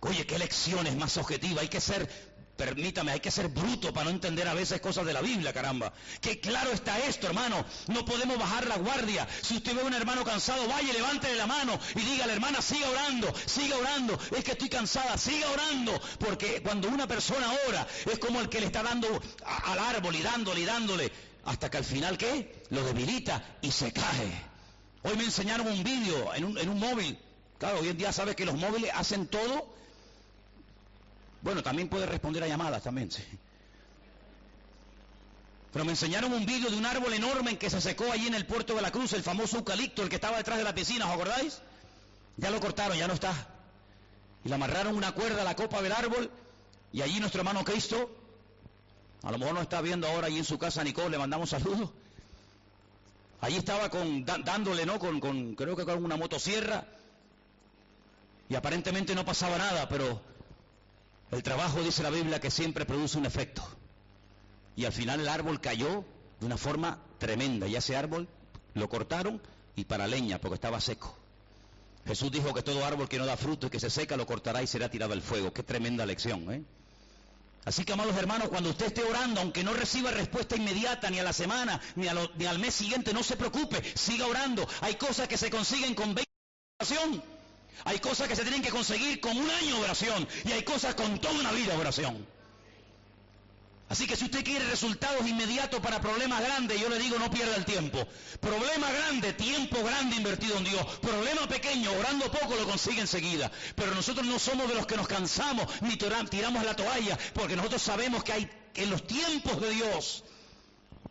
Oye, qué lecciones más objetivas. Hay que ser Permítame, hay que ser bruto para no entender a veces cosas de la Biblia, caramba. Que claro está esto, hermano. No podemos bajar la guardia. Si usted ve a un hermano cansado, vaya, levántele la mano y diga, la hermana, siga orando, siga orando. Es que estoy cansada, siga orando. Porque cuando una persona ora, es como el que le está dando al árbol y dándole y dándole. Hasta que al final, ¿qué? Lo debilita y se cae. Hoy me enseñaron un vídeo en un, en un móvil. Claro, hoy en día sabes que los móviles hacen todo bueno, también puede responder a llamadas también, sí. Pero me enseñaron un vídeo de un árbol enorme en que se secó allí en el puerto de la Cruz, el famoso eucalipto, el que estaba detrás de la piscina, ¿os acordáis? Ya lo cortaron, ya no está. Y le amarraron una cuerda a la copa del árbol y allí nuestro hermano Cristo, a lo mejor no está viendo ahora allí en su casa Nicole, le mandamos saludos. Allí estaba con, dándole, ¿no? Con, con, creo que con una motosierra. Y aparentemente no pasaba nada, pero el trabajo, dice la Biblia, que siempre produce un efecto. Y al final el árbol cayó de una forma tremenda. Y ese árbol lo cortaron y para leña, porque estaba seco. Jesús dijo que todo árbol que no da fruto y que se seca lo cortará y será tirado al fuego. Qué tremenda lección, ¿eh? Así que, amados hermanos, cuando usted esté orando, aunque no reciba respuesta inmediata, ni a la semana, ni, ni al mes siguiente, no se preocupe, siga orando. Hay cosas que se consiguen con 20 oración. Hay cosas que se tienen que conseguir con un año de oración y hay cosas con toda una vida de oración. Así que si usted quiere resultados inmediatos para problemas grandes, yo le digo no pierda el tiempo. Problema grande, tiempo grande invertido en Dios. Problema pequeño, orando poco lo consigue enseguida. Pero nosotros no somos de los que nos cansamos ni tiramos la toalla, porque nosotros sabemos que hay en los tiempos de Dios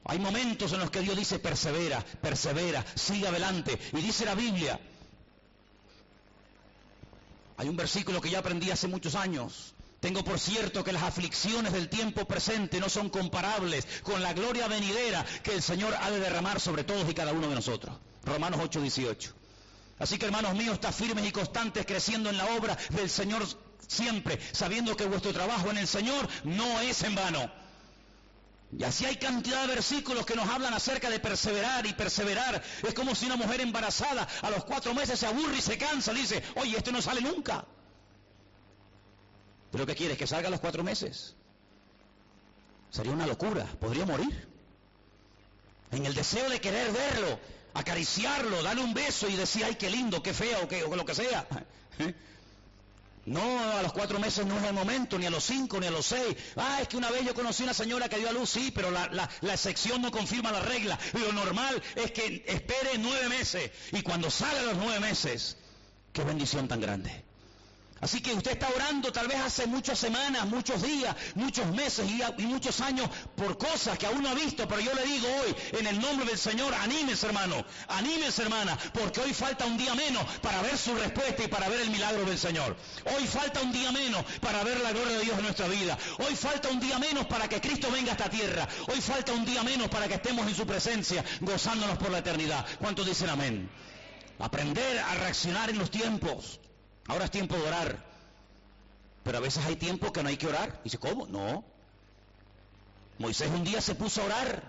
Hay momentos en los que Dios dice persevera, persevera, sigue adelante. Y dice la Biblia, hay un versículo que ya aprendí hace muchos años. Tengo por cierto que las aflicciones del tiempo presente no son comparables con la gloria venidera que el Señor ha de derramar sobre todos y cada uno de nosotros. Romanos 8, 18. Así que hermanos míos, está firmes y constantes creciendo en la obra del Señor siempre, sabiendo que vuestro trabajo en el Señor no es en vano. Y así hay cantidad de versículos que nos hablan acerca de perseverar y perseverar. Es como si una mujer embarazada a los cuatro meses se aburre y se cansa. dice, oye, esto no sale nunca. ¿Pero qué quieres? ¿Que salga a los cuatro meses? Sería una locura. Podría morir. En el deseo de querer verlo, acariciarlo, darle un beso y decir, ay, qué lindo, qué feo, o, o lo que sea. No, a los cuatro meses no es el momento, ni a los cinco, ni a los seis. Ah, es que una vez yo conocí una señora que dio a luz, sí, pero la, la, excepción no confirma la regla. Lo normal es que espere nueve meses. Y cuando sale a los nueve meses, qué bendición tan grande. Así que usted está orando tal vez hace muchas semanas, muchos días, muchos meses y, muchos años por cosas que aún no ha visto, pero yo le digo hoy, en el nombre del Señor, anímese hermano, anímese hermana, porque hoy falta un día menos para ver su respuesta y para ver el milagro del Señor. Hoy falta un día menos para ver la gloria de Dios en nuestra vida. Hoy falta un día menos para que Cristo venga a esta tierra. Hoy falta un día menos para que estemos en su presencia, gozándonos por la eternidad. ¿Cuántos dicen amén? Aprender a reaccionar en los tiempos. Ahora es tiempo de orar. Pero a veces hay tiempo que no hay que orar. Y dice, ¿cómo? No. Moisés un día se puso a orar.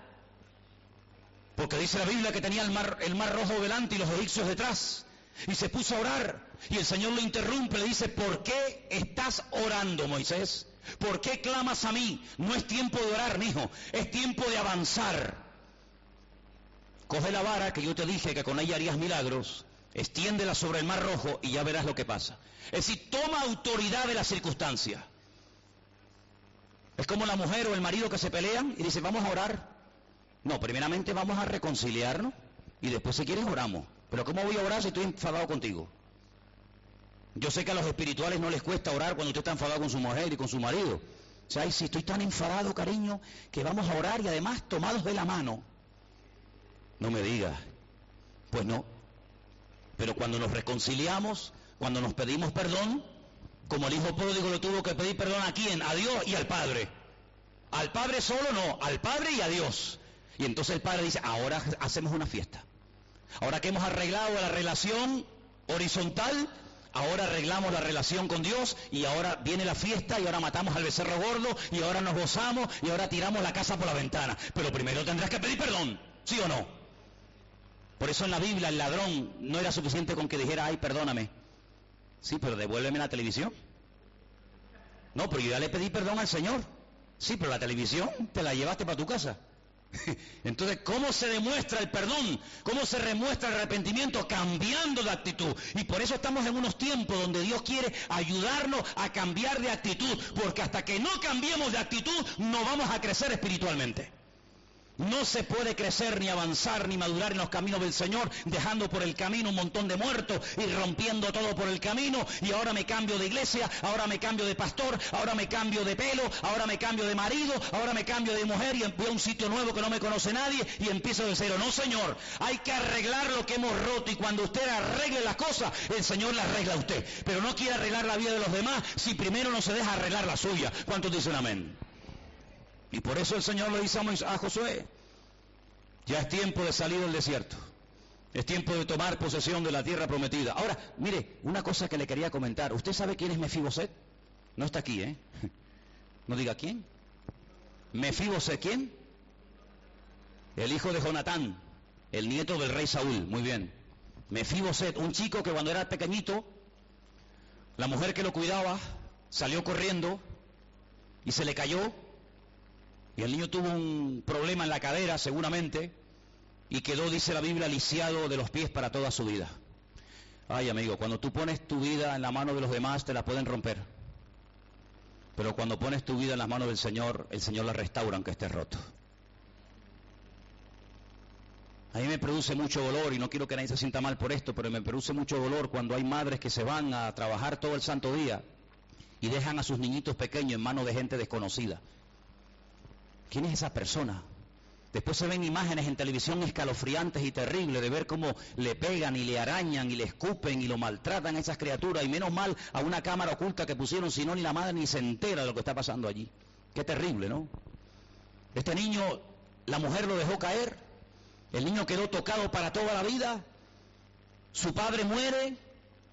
Porque dice la Biblia que tenía el mar, el mar rojo delante y los egipcios detrás. Y se puso a orar. Y el Señor lo interrumpe, le dice, ¿por qué estás orando, Moisés? ¿Por qué clamas a mí? No es tiempo de orar, hijo, es tiempo de avanzar. Coge la vara que yo te dije que con ella harías milagros extiéndela sobre el mar rojo y ya verás lo que pasa. Es decir, toma autoridad de la circunstancia. Es como la mujer o el marido que se pelean y dicen, vamos a orar. No, primeramente vamos a reconciliarnos y después si quieres oramos. Pero ¿cómo voy a orar si estoy enfadado contigo? Yo sé que a los espirituales no les cuesta orar cuando usted está enfadado con su mujer y con su marido. O sea, si estoy tan enfadado, cariño, que vamos a orar y además tomados de la mano. No me digas. Pues no, pero cuando nos reconciliamos, cuando nos pedimos perdón, como el hijo pródigo lo tuvo que pedir perdón a quién? A Dios y al Padre. Al Padre solo no, al Padre y a Dios. Y entonces el Padre dice, ahora hacemos una fiesta. Ahora que hemos arreglado la relación horizontal, ahora arreglamos la relación con Dios y ahora viene la fiesta y ahora matamos al becerro gordo y ahora nos gozamos y ahora tiramos la casa por la ventana. Pero primero tendrás que pedir perdón, ¿sí o no? Por eso en la Biblia el ladrón no era suficiente con que dijera, ay, perdóname. Sí, pero devuélveme la televisión. No, pero yo ya le pedí perdón al Señor. Sí, pero la televisión te la llevaste para tu casa. Entonces, ¿cómo se demuestra el perdón? ¿Cómo se demuestra el arrepentimiento? Cambiando de actitud. Y por eso estamos en unos tiempos donde Dios quiere ayudarnos a cambiar de actitud. Porque hasta que no cambiemos de actitud, no vamos a crecer espiritualmente. No se puede crecer, ni avanzar, ni madurar en los caminos del Señor, dejando por el camino un montón de muertos y rompiendo todo por el camino. Y ahora me cambio de iglesia, ahora me cambio de pastor, ahora me cambio de pelo, ahora me cambio de marido, ahora me cambio de mujer y voy a un sitio nuevo que no me conoce nadie y empiezo de cero. No, Señor, hay que arreglar lo que hemos roto y cuando usted arregle las cosas, el Señor las arregla a usted. Pero no quiere arreglar la vida de los demás si primero no se deja arreglar la suya. ¿Cuántos dicen amén? Y por eso el Señor le dice a Josué, ya es tiempo de salir del desierto. Es tiempo de tomar posesión de la tierra prometida. Ahora, mire, una cosa que le quería comentar. ¿Usted sabe quién es Mefiboset? No está aquí, ¿eh? No diga quién. Mefiboset, ¿quién? El hijo de Jonatán, el nieto del rey Saúl. Muy bien. Mefiboset, un chico que cuando era pequeñito, la mujer que lo cuidaba salió corriendo y se le cayó y el niño tuvo un problema en la cadera, seguramente, y quedó, dice la Biblia, lisiado de los pies para toda su vida. Ay, amigo, cuando tú pones tu vida en la mano de los demás, te la pueden romper. Pero cuando pones tu vida en las manos del Señor, el Señor la restaura aunque esté roto. A mí me produce mucho dolor y no quiero que nadie se sienta mal por esto, pero me produce mucho dolor cuando hay madres que se van a trabajar todo el santo día y dejan a sus niñitos pequeños en manos de gente desconocida. ¿Quién es esa persona? Después se ven imágenes en televisión escalofriantes y terribles de ver cómo le pegan y le arañan y le escupen y lo maltratan a esas criaturas. Y menos mal a una cámara oculta que pusieron, si no ni la madre ni se entera de lo que está pasando allí. Qué terrible, ¿no? Este niño, la mujer lo dejó caer, el niño quedó tocado para toda la vida, su padre muere,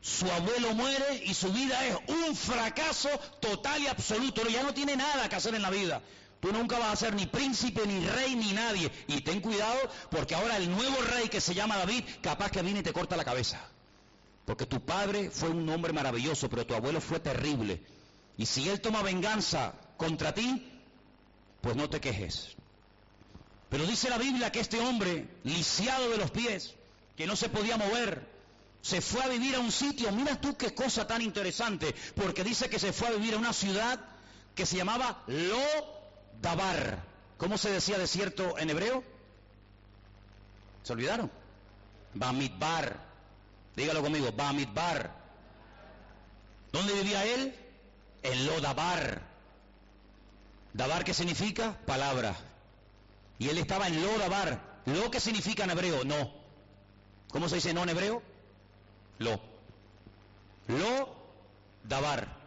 su abuelo muere y su vida es un fracaso total y absoluto. Ya no tiene nada que hacer en la vida. Tú nunca vas a ser ni príncipe, ni rey, ni nadie. Y ten cuidado porque ahora el nuevo rey que se llama David, capaz que viene y te corta la cabeza. Porque tu padre fue un hombre maravilloso, pero tu abuelo fue terrible. Y si él toma venganza contra ti, pues no te quejes. Pero dice la Biblia que este hombre, lisiado de los pies, que no se podía mover, se fue a vivir a un sitio. Mira tú qué cosa tan interesante, porque dice que se fue a vivir a una ciudad que se llamaba Lo Dabar. ¿Cómo se decía desierto en hebreo? ¿Se olvidaron? Bamidbar. Dígalo conmigo, Bamidbar. ¿Dónde vivía él? En Lodabar. Dabar, ¿qué significa? Palabra. Y él estaba en Lodabar. ¿Lo que significa en hebreo? No. ¿Cómo se dice no en hebreo? Lo. Lo Dabar.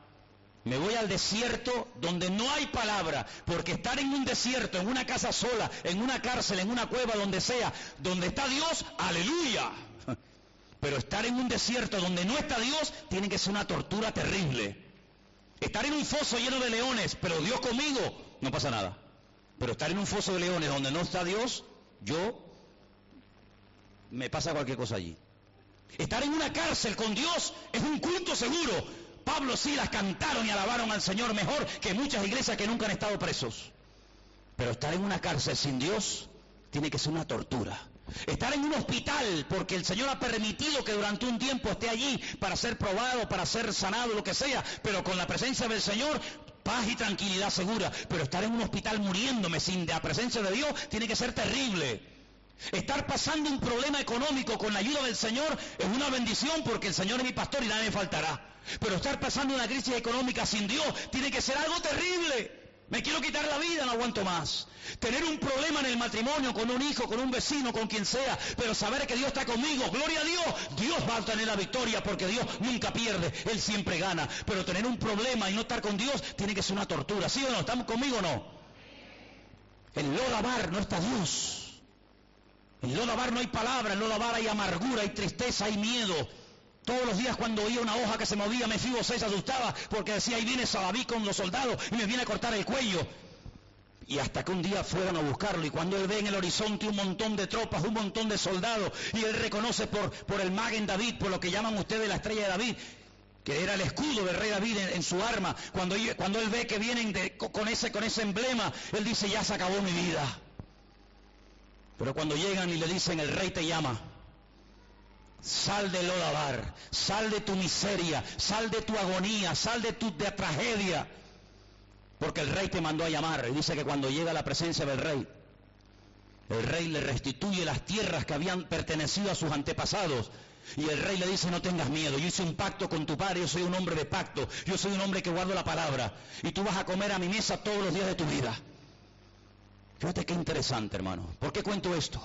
Me voy al desierto donde no hay palabra, porque estar en un desierto, en una casa sola, en una cárcel, en una cueva, donde sea, donde está Dios, aleluya. Pero estar en un desierto donde no está Dios tiene que ser una tortura terrible. Estar en un foso lleno de leones, pero Dios conmigo, no pasa nada. Pero estar en un foso de leones donde no está Dios, yo me pasa cualquier cosa allí. Estar en una cárcel con Dios es un culto seguro, Pablo sí las cantaron y alabaron al Señor mejor que muchas iglesias que nunca han estado presos. Pero estar en una cárcel sin Dios tiene que ser una tortura. Estar en un hospital porque el Señor ha permitido que durante un tiempo esté allí para ser probado, para ser sanado, lo que sea, pero con la presencia del Señor, paz y tranquilidad segura. Pero estar en un hospital muriéndome sin la presencia de Dios tiene que ser terrible. Estar pasando un problema económico con la ayuda del Señor es una bendición porque el Señor es mi pastor y nada me faltará. Pero estar pasando una crisis económica sin Dios tiene que ser algo terrible. Me quiero quitar la vida, no aguanto más. Tener un problema en el matrimonio con un hijo, con un vecino, con quien sea, pero saber que Dios está conmigo, gloria a Dios, Dios va a tener la victoria porque Dios nunca pierde, Él siempre gana. Pero tener un problema y no estar con Dios tiene que ser una tortura, ¿sí o no? ¿Estamos conmigo o no? En Lodabar no está Dios. En Lodabar no hay palabra, en Lodabar hay amargura, hay tristeza, hay miedo. Todos los días cuando oía una hoja que se movía, me fibo se asustaba porque decía, ahí viene Salabí con los soldados y me viene a cortar el cuello. Y hasta que un día fueron a buscarlo y cuando él ve en el horizonte un montón de tropas, un montón de soldados y él reconoce por, por el Magen David, por lo que llaman ustedes la estrella de David, que era el escudo del rey David en, su arma, cuando, cuando, él ve que vienen con, ese, con ese emblema, él dice, ya se acabó mi vida. Pero cuando llegan y le dicen, el rey te llama, Sal de Lodabar, sal de tu miseria, sal de tu agonía, sal de tu tragedia. Porque el rey te mandó a llamar. Y dice que cuando llega a la presencia del rey, el rey le restituye las tierras que habían pertenecido a sus antepasados. Y el rey le dice, no tengas miedo, yo hice un pacto con tu padre, yo soy un hombre de pacto, yo soy un hombre que guardo la palabra. Y tú vas a comer a mi mesa todos los días de tu vida. Fíjate qué interesante, hermano. ¿Por qué cuento esto?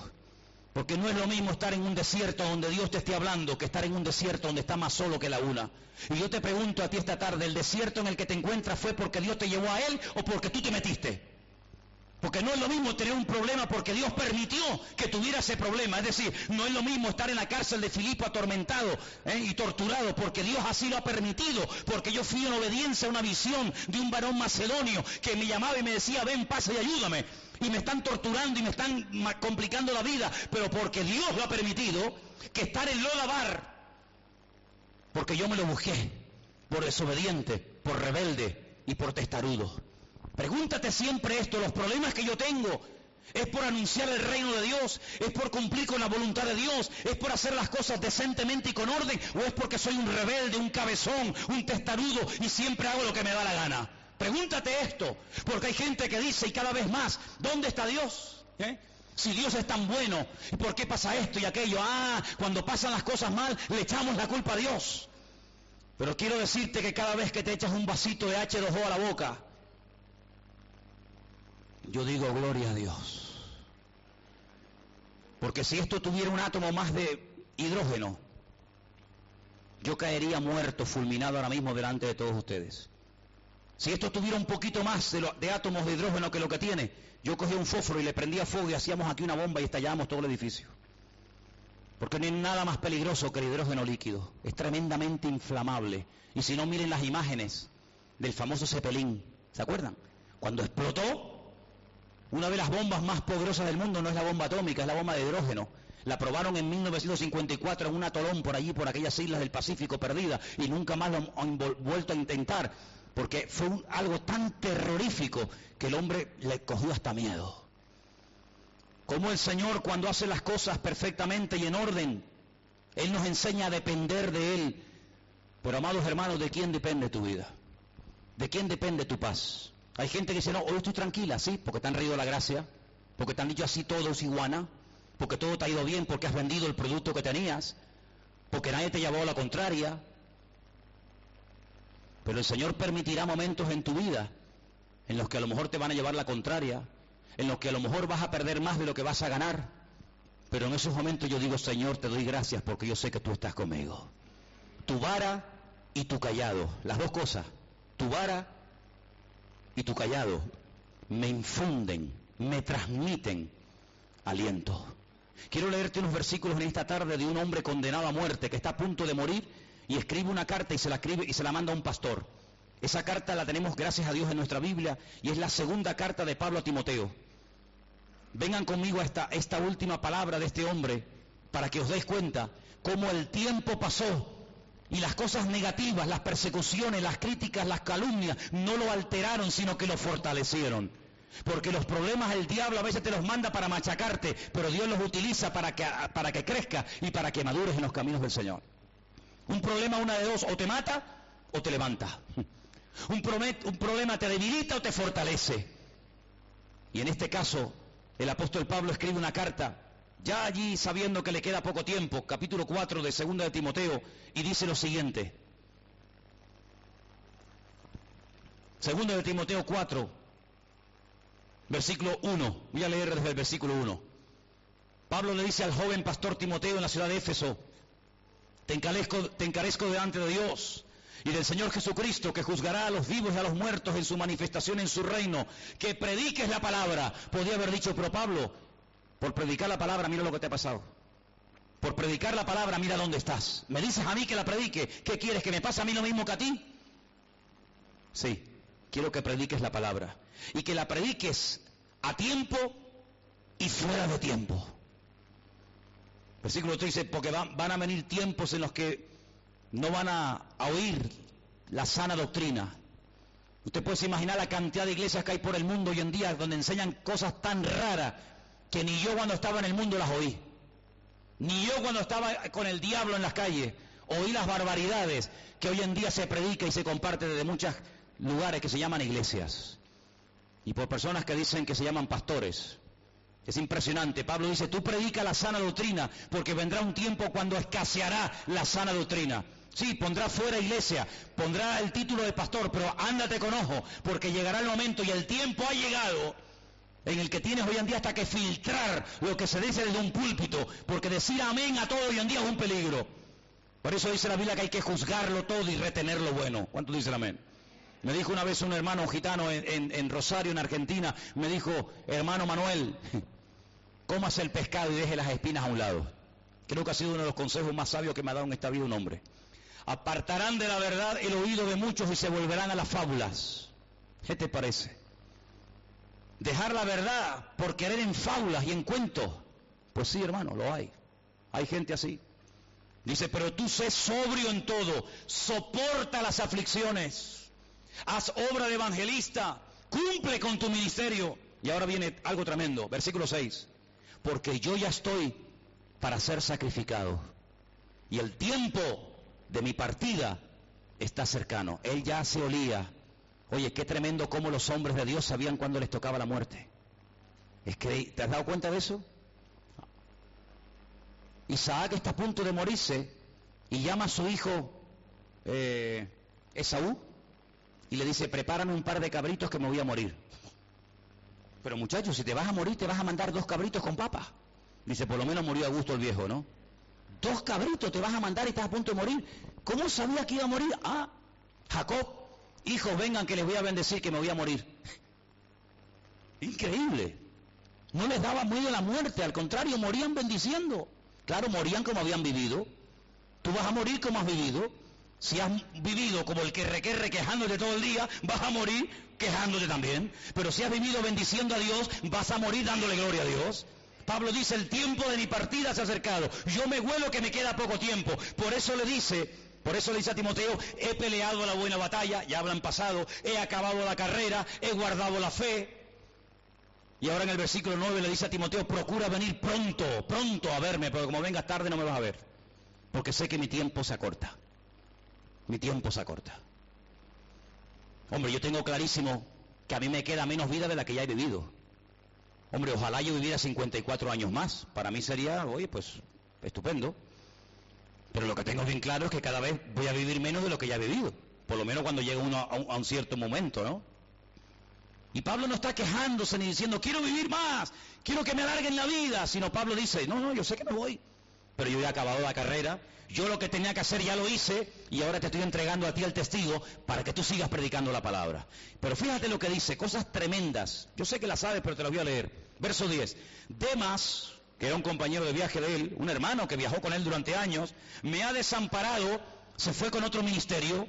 Porque no es lo mismo estar en un desierto donde Dios te esté hablando que estar en un desierto donde está más solo que la una. Y yo te pregunto a ti esta tarde, ¿el desierto en el que te encuentras fue porque Dios te llevó a Él o porque tú te metiste? Porque no es lo mismo tener un problema porque Dios permitió que tuviera ese problema. Es decir, no es lo mismo estar en la cárcel de Filipo atormentado ¿eh? y torturado porque Dios así lo ha permitido. Porque yo fui en obediencia a una visión de un varón macedonio que me llamaba y me decía, ven, pasa y ayúdame y me están torturando y me están complicando la vida, pero porque Dios lo ha permitido, que estar en Lodabar, porque yo me lo busqué, por desobediente, por rebelde y por testarudo. Pregúntate siempre esto, los problemas que yo tengo, ¿Es por anunciar el reino de Dios? ¿Es por cumplir con la voluntad de Dios? ¿Es por hacer las cosas decentemente y con orden? ¿O es porque soy un rebelde, un cabezón, un testarudo y siempre hago lo que me da la gana? Pregúntate esto, porque hay gente que dice y cada vez más, ¿dónde está Dios? ¿Eh? Si Dios es tan bueno, ¿y por qué pasa esto y aquello? Ah, cuando pasan las cosas mal, le echamos la culpa a Dios. Pero quiero decirte que cada vez que te echas un vasito de H2O a la boca, yo digo gloria a Dios. Porque si esto tuviera un átomo más de hidrógeno, yo caería muerto, fulminado ahora mismo delante de todos ustedes. Si esto tuviera un poquito más de, átomos de hidrógeno que lo que tiene, yo cogía un fósforo y le prendía fuego y hacíamos aquí una bomba y estallábamos todo el edificio. Porque no hay nada más peligroso que el hidrógeno líquido. Es tremendamente inflamable. Y si no, miren las imágenes del famoso Zeppelin. ¿Se acuerdan? Cuando explotó, una de las bombas más poderosas del mundo no es la bomba atómica, es la bomba de hidrógeno. La probaron en 1954 en un atolón por allí, por aquellas islas del Pacífico perdida, y nunca más lo han vuelto a intentar porque fue algo tan terrorífico que el hombre le cogió hasta miedo. Como el Señor cuando hace las cosas perfectamente y en orden, Él nos enseña a depender de Él. Pero amados hermanos, ¿de quién depende tu vida? ¿De quién depende tu paz? Hay gente que dice, no, hoy estoy tranquila, sí, porque te han reído la gracia, porque te han dicho así todo es iguana, porque todo te ha ido bien, porque has vendido el producto que tenías, porque nadie te llevó a la contraria, pero el Señor permitirá momentos en tu vida en los que a lo mejor te van a llevar la contraria, en los que a lo mejor vas a perder más de lo que vas a ganar. Pero en esos momentos yo digo, Señor, te doy gracias porque yo sé que tú estás conmigo. Tu vara y tu callado, las dos cosas, tu vara y tu callado, me infunden, me transmiten aliento. Quiero leerte unos versículos en esta tarde de un hombre condenado a muerte que está a punto de morir y escribe una carta y se la escribe y se la manda a un pastor. Esa carta la tenemos gracias a Dios en nuestra Biblia y es la segunda carta de Pablo a Timoteo. Vengan conmigo a esta, esta última palabra de este hombre para que os deis cuenta cómo el tiempo pasó y las cosas negativas, las persecuciones, las críticas, las calumnias no lo alteraron, sino que lo fortalecieron. Porque los problemas el diablo a veces te los manda para machacarte, pero Dios los utiliza para que, para que crezca y para que madures en los caminos del Señor. Un problema, una de dos, o te mata o te levanta. Un, problema te debilita o te fortalece. Y en este caso, el apóstol Pablo escribe una carta, ya allí sabiendo que le queda poco tiempo, capítulo 4 de 2 de Timoteo, y dice lo siguiente. Segundo de Timoteo 4, versículo 1. Voy a leer desde el versículo 1. Pablo le dice al joven pastor Timoteo en la ciudad de Éfeso, te encarezco, delante de Dios y del Señor Jesucristo que juzgará a los vivos y a los muertos en su manifestación en su reino, que prediques la palabra. Podría haber dicho, pero Pablo, por predicar la palabra, mira lo que te ha pasado. Por predicar la palabra, mira dónde estás. Me dices a mí que la predique. ¿Qué quieres? ¿Que me pase a mí lo mismo que a ti? Sí, quiero que prediques la palabra. Y que la prediques a tiempo y fuera de tiempo. Versículo 3 dice, porque van, a venir tiempos en los que no van a, oír la sana doctrina. Usted puede imaginar la cantidad de iglesias que hay por el mundo hoy en día donde enseñan cosas tan raras que ni yo cuando estaba en el mundo las oí. Ni yo cuando estaba con el diablo en las calles oí las barbaridades que hoy en día se predica y se comparte desde muchos lugares que se llaman iglesias. Y por personas que dicen que se llaman pastores. Es impresionante. Pablo dice, tú predica la sana doctrina, porque vendrá un tiempo cuando escaseará la sana doctrina. Sí, pondrá fuera iglesia, pondrá el título de pastor, pero ándate con ojo, porque llegará el momento y el tiempo ha llegado en el que tienes hoy en día hasta que filtrar lo que se dice desde un púlpito, porque decir amén a todo hoy en día es un peligro. Por eso dice la Biblia que hay que juzgarlo todo y retener lo bueno. ¿Cuánto dice el amén? Me dijo una vez un hermano gitano en Rosario, en Argentina, me dijo, hermano Manuel, cómase el pescado y deje las espinas a un lado. Creo que ha sido uno de los consejos más sabios que me ha dado en esta vida un hombre. Apartarán de la verdad el oído de muchos y se volverán a las fábulas. ¿Qué te parece? Dejar la verdad por querer en fábulas y en cuentos. Pues sí, hermano, lo hay. Hay gente así. Dice, pero tú sé sobrio en todo, soporta las aflicciones, haz obra de evangelista, cumple con tu ministerio. Y ahora viene algo tremendo, versículo 6 porque yo ya estoy para ser sacrificado. Y el tiempo de mi partida está cercano. Él ya se olía. Oye, qué tremendo cómo los hombres de Dios sabían cuándo les tocaba la muerte. Es que, ¿te has dado cuenta de eso? Isaac está a punto de morirse y llama a su hijo eh, Esaú y le dice, prepárame un par de cabritos que me voy a morir. Pero muchachos, si te vas a morir, te vas a mandar dos cabritos con papa. Dice, por lo menos murió a gusto el viejo, ¿no? Dos cabritos te vas a mandar y estás a punto de morir. ¿Cómo sabía que iba a morir? Ah, Jacob, hijos, vengan que les voy a bendecir que me voy a morir. Increíble. No les daba miedo la muerte, al contrario, morían bendiciendo. Claro, morían como habían vivido. Tú vas a morir como has vivido. Si has vivido como el que requerre quejándote todo el día, vas a morir quejándote también. Pero si has vivido bendiciendo a Dios, vas a morir dándole gloria a Dios. Pablo dice, el tiempo de mi partida se ha acercado. Yo me huelo que me queda poco tiempo. Por eso le dice, por eso le dice a Timoteo, he peleado la buena batalla, ya hablan pasado, he acabado la carrera, he guardado la fe. Y ahora en el versículo 9 le dice a Timoteo, procura venir pronto, pronto a verme, porque como vengas tarde no me vas a ver. Porque sé que mi tiempo se acorta mi tiempo se acorta. Hombre, yo tengo clarísimo que a mí me queda menos vida de la que ya he vivido. Hombre, ojalá yo viviera 54 años más. Para mí sería, oye, pues estupendo. Pero lo que tengo bien claro es que cada vez voy a vivir menos de lo que ya he vivido. Por lo menos cuando llegue uno a un, a un cierto momento, ¿no? Y Pablo no está quejándose ni diciendo, quiero vivir más, quiero que me alarguen la vida, sino Pablo dice, no, no, yo sé que me voy, pero yo he acabado la carrera, yo lo que tenía que hacer ya lo hice y ahora te estoy entregando a ti el testigo para que tú sigas predicando la palabra. Pero fíjate lo que dice, cosas tremendas. Yo sé que las sabes, pero te las voy a leer. Verso 10. Demas, que era un compañero de viaje de él, un hermano que viajó con él durante años, me ha desamparado, se fue con otro ministerio,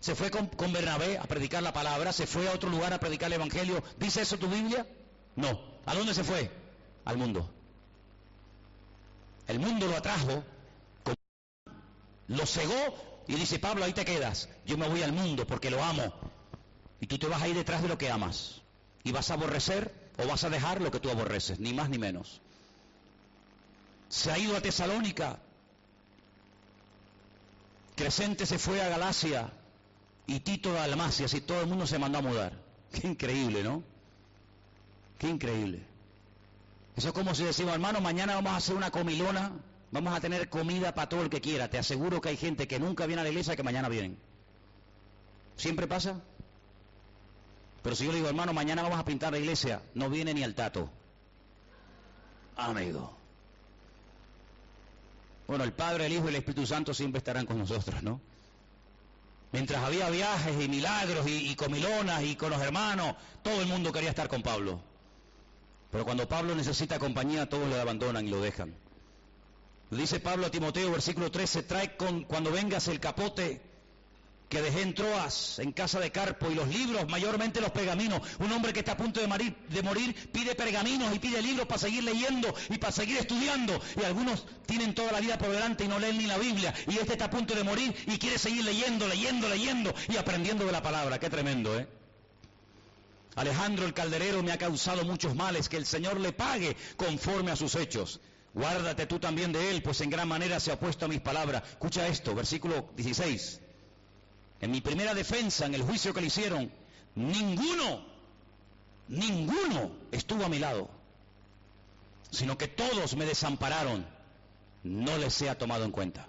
se fue con, con Bernabé a predicar la palabra, se fue a otro lugar a predicar el Evangelio. ¿Dice eso tu Biblia? No. ¿A dónde se fue? Al mundo. El mundo lo atrajo lo cegó y dice, Pablo, ahí te quedas. Yo me voy al mundo porque lo amo. Y tú te vas a ir detrás de lo que amas. Y vas a aborrecer o vas a dejar lo que tú aborreces, ni más ni menos. Se ha ido a Tesalónica. Crescente se fue a Galacia y Tito a Dalmacia, y todo el mundo se mandó a mudar. Qué increíble, ¿no? Qué increíble. Eso es como si decimos, hermano, mañana vamos a hacer una comilona Vamos a tener comida para todo el que quiera. Te aseguro que hay gente que nunca viene a la iglesia que mañana vienen. ¿Siempre pasa? Pero si yo le digo, hermano, mañana vamos a pintar la iglesia, no viene ni al tato. Amigo. Bueno, el Padre, el Hijo y el Espíritu Santo siempre estarán con nosotros, ¿no? Mientras había viajes y milagros y, y comilonas y con los hermanos, todo el mundo quería estar con Pablo. Pero cuando Pablo necesita compañía, todos le abandonan y lo dejan. Dice Pablo a Timoteo, versículo 13, trae con, cuando vengas el capote que dejé en Troas, en casa de Carpo, y los libros, mayormente los pergaminos. Un hombre que está a punto de morir, de morir pide pergaminos y pide libros para seguir leyendo y para seguir estudiando. Y algunos tienen toda la vida por delante y no leen ni la Biblia. Y este está a punto de morir y quiere seguir leyendo, leyendo, leyendo y aprendiendo de la palabra. Qué tremendo, ¿eh? Alejandro el calderero me ha causado muchos males, que el Señor le pague conforme a sus hechos. Guárdate tú también de él, pues en gran manera se ha opuesto a mis palabras. Escucha esto, versículo 16. En mi primera defensa, en el juicio que le hicieron, ninguno, ninguno estuvo a mi lado, sino que todos me desampararon. No les sea tomado en cuenta.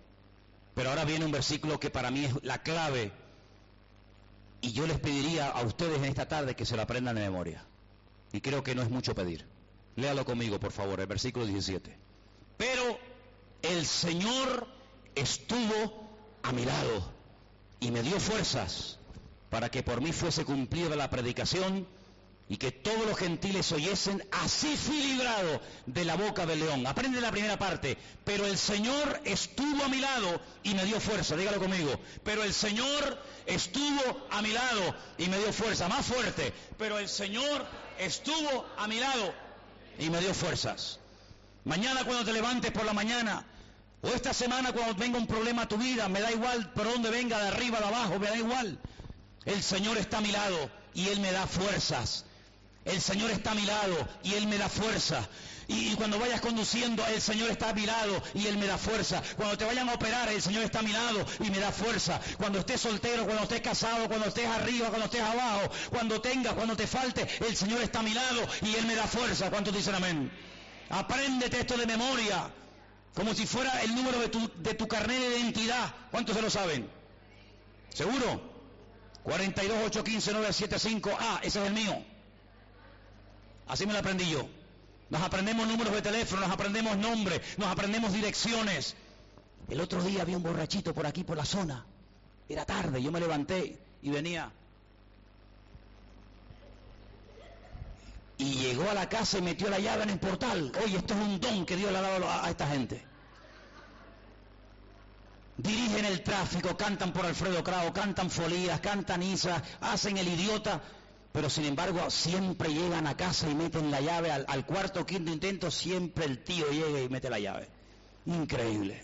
Pero ahora viene un versículo que para mí es la clave y yo les pediría a ustedes en esta tarde que se lo aprendan de memoria. Y creo que no es mucho pedir. Léalo conmigo, por favor, el versículo 17. Pero el Señor estuvo a mi lado y me dio fuerzas para que por mí fuese cumplida la predicación y que todos los gentiles oyesen, así fui librado de la boca del león. Aprende la primera parte, pero el Señor estuvo a mi lado y me dio fuerza, dígalo conmigo, pero el Señor estuvo a mi lado y me dio fuerza, más fuerte, pero el Señor estuvo a mi lado y me dio fuerzas. Mañana cuando te levantes por la mañana, o esta semana cuando venga un problema a tu vida, me da igual por dónde venga, de arriba, de abajo, me da igual. El Señor está a mi lado y Él me da fuerzas. El Señor está a mi lado y Él me da fuerza. Y, cuando vayas conduciendo, el Señor está a mi lado y Él me da fuerza. Cuando te vayan a operar, el Señor está a mi lado y me da fuerza. Cuando estés soltero, cuando estés casado, cuando estés arriba, cuando estés abajo, cuando tengas, cuando te falte, el Señor está a mi lado y Él me da fuerza. ¿Cuántos dicen amén? Apréndete esto de memoria, como si fuera el número de tu, de tu carnet de identidad. ¿Cuántos se lo saben? ¿Seguro? 42815 975 Ah, ese es el mío. Así me lo aprendí yo. Nos aprendemos números de teléfono, nos aprendemos nombres, nos aprendemos direcciones. El otro día había un borrachito por aquí, por la zona. Era tarde, yo me levanté y venía. Y llegó a la casa y metió la llave en el portal. Oye, esto es un don que Dios le ha dado a esta gente. Dirigen el tráfico, cantan por Alfredo Crao, cantan folías, cantan Isa, hacen el idiota, pero sin embargo siempre llegan a casa y meten la llave al, cuarto o quinto intento, siempre el tío llega y mete la llave. Increíble.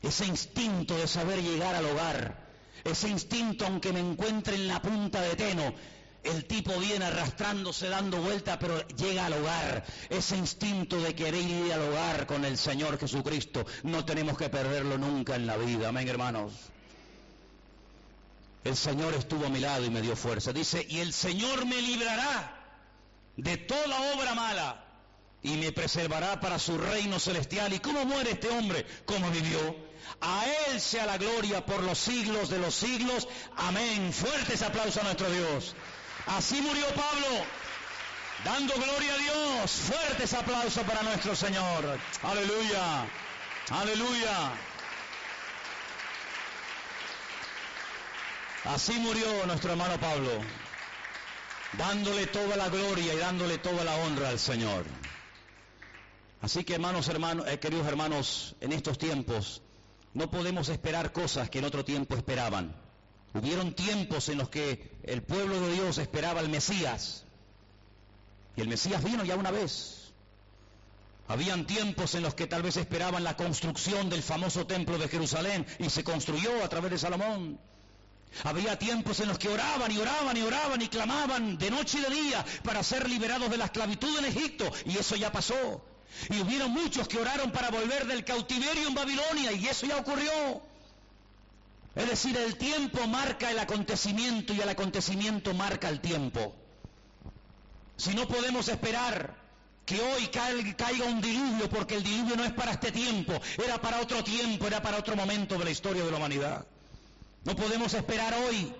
Ese instinto de saber llegar al hogar, ese instinto aunque me encuentre en la punta de Teno, el tipo viene arrastrándose, dando vuelta, pero llega al hogar. Ese instinto de querer ir al hogar con el Señor Jesucristo, no tenemos que perderlo nunca en la vida. Amén, hermanos. El Señor estuvo a mi lado y me dio fuerza. Dice, y el Señor me librará de toda obra mala y me preservará para su reino celestial. ¿Y cómo muere este hombre? ¿Cómo vivió? A Él sea la gloria por los siglos de los siglos. Amén. Fuertes aplausos a nuestro Dios. Así murió Pablo, dando gloria a Dios. Fuertes aplausos para nuestro Señor. Aleluya. Aleluya. Así murió nuestro hermano Pablo, dándole toda la gloria y dándole toda la honra al Señor. Así que hermanos, hermanos, eh, queridos hermanos, en estos tiempos no podemos esperar cosas que en otro tiempo esperaban. Hubieron tiempos en los que el pueblo de Dios esperaba al Mesías. Y el Mesías vino ya una vez. Habían tiempos en los que tal vez esperaban la construcción del famoso templo de Jerusalén y se construyó a través de Salomón. Había tiempos en los que oraban y oraban y oraban y clamaban de noche y de día para ser liberados de la esclavitud en Egipto y eso ya pasó. Y hubieron muchos que oraron para volver del cautiverio en Babilonia y eso ya ocurrió. Es decir, el tiempo marca el acontecimiento y el acontecimiento marca el tiempo. Si no podemos esperar que hoy caiga un diluvio, porque el diluvio no es para este tiempo, era para otro tiempo, era para otro momento de la historia de la humanidad. No podemos esperar hoy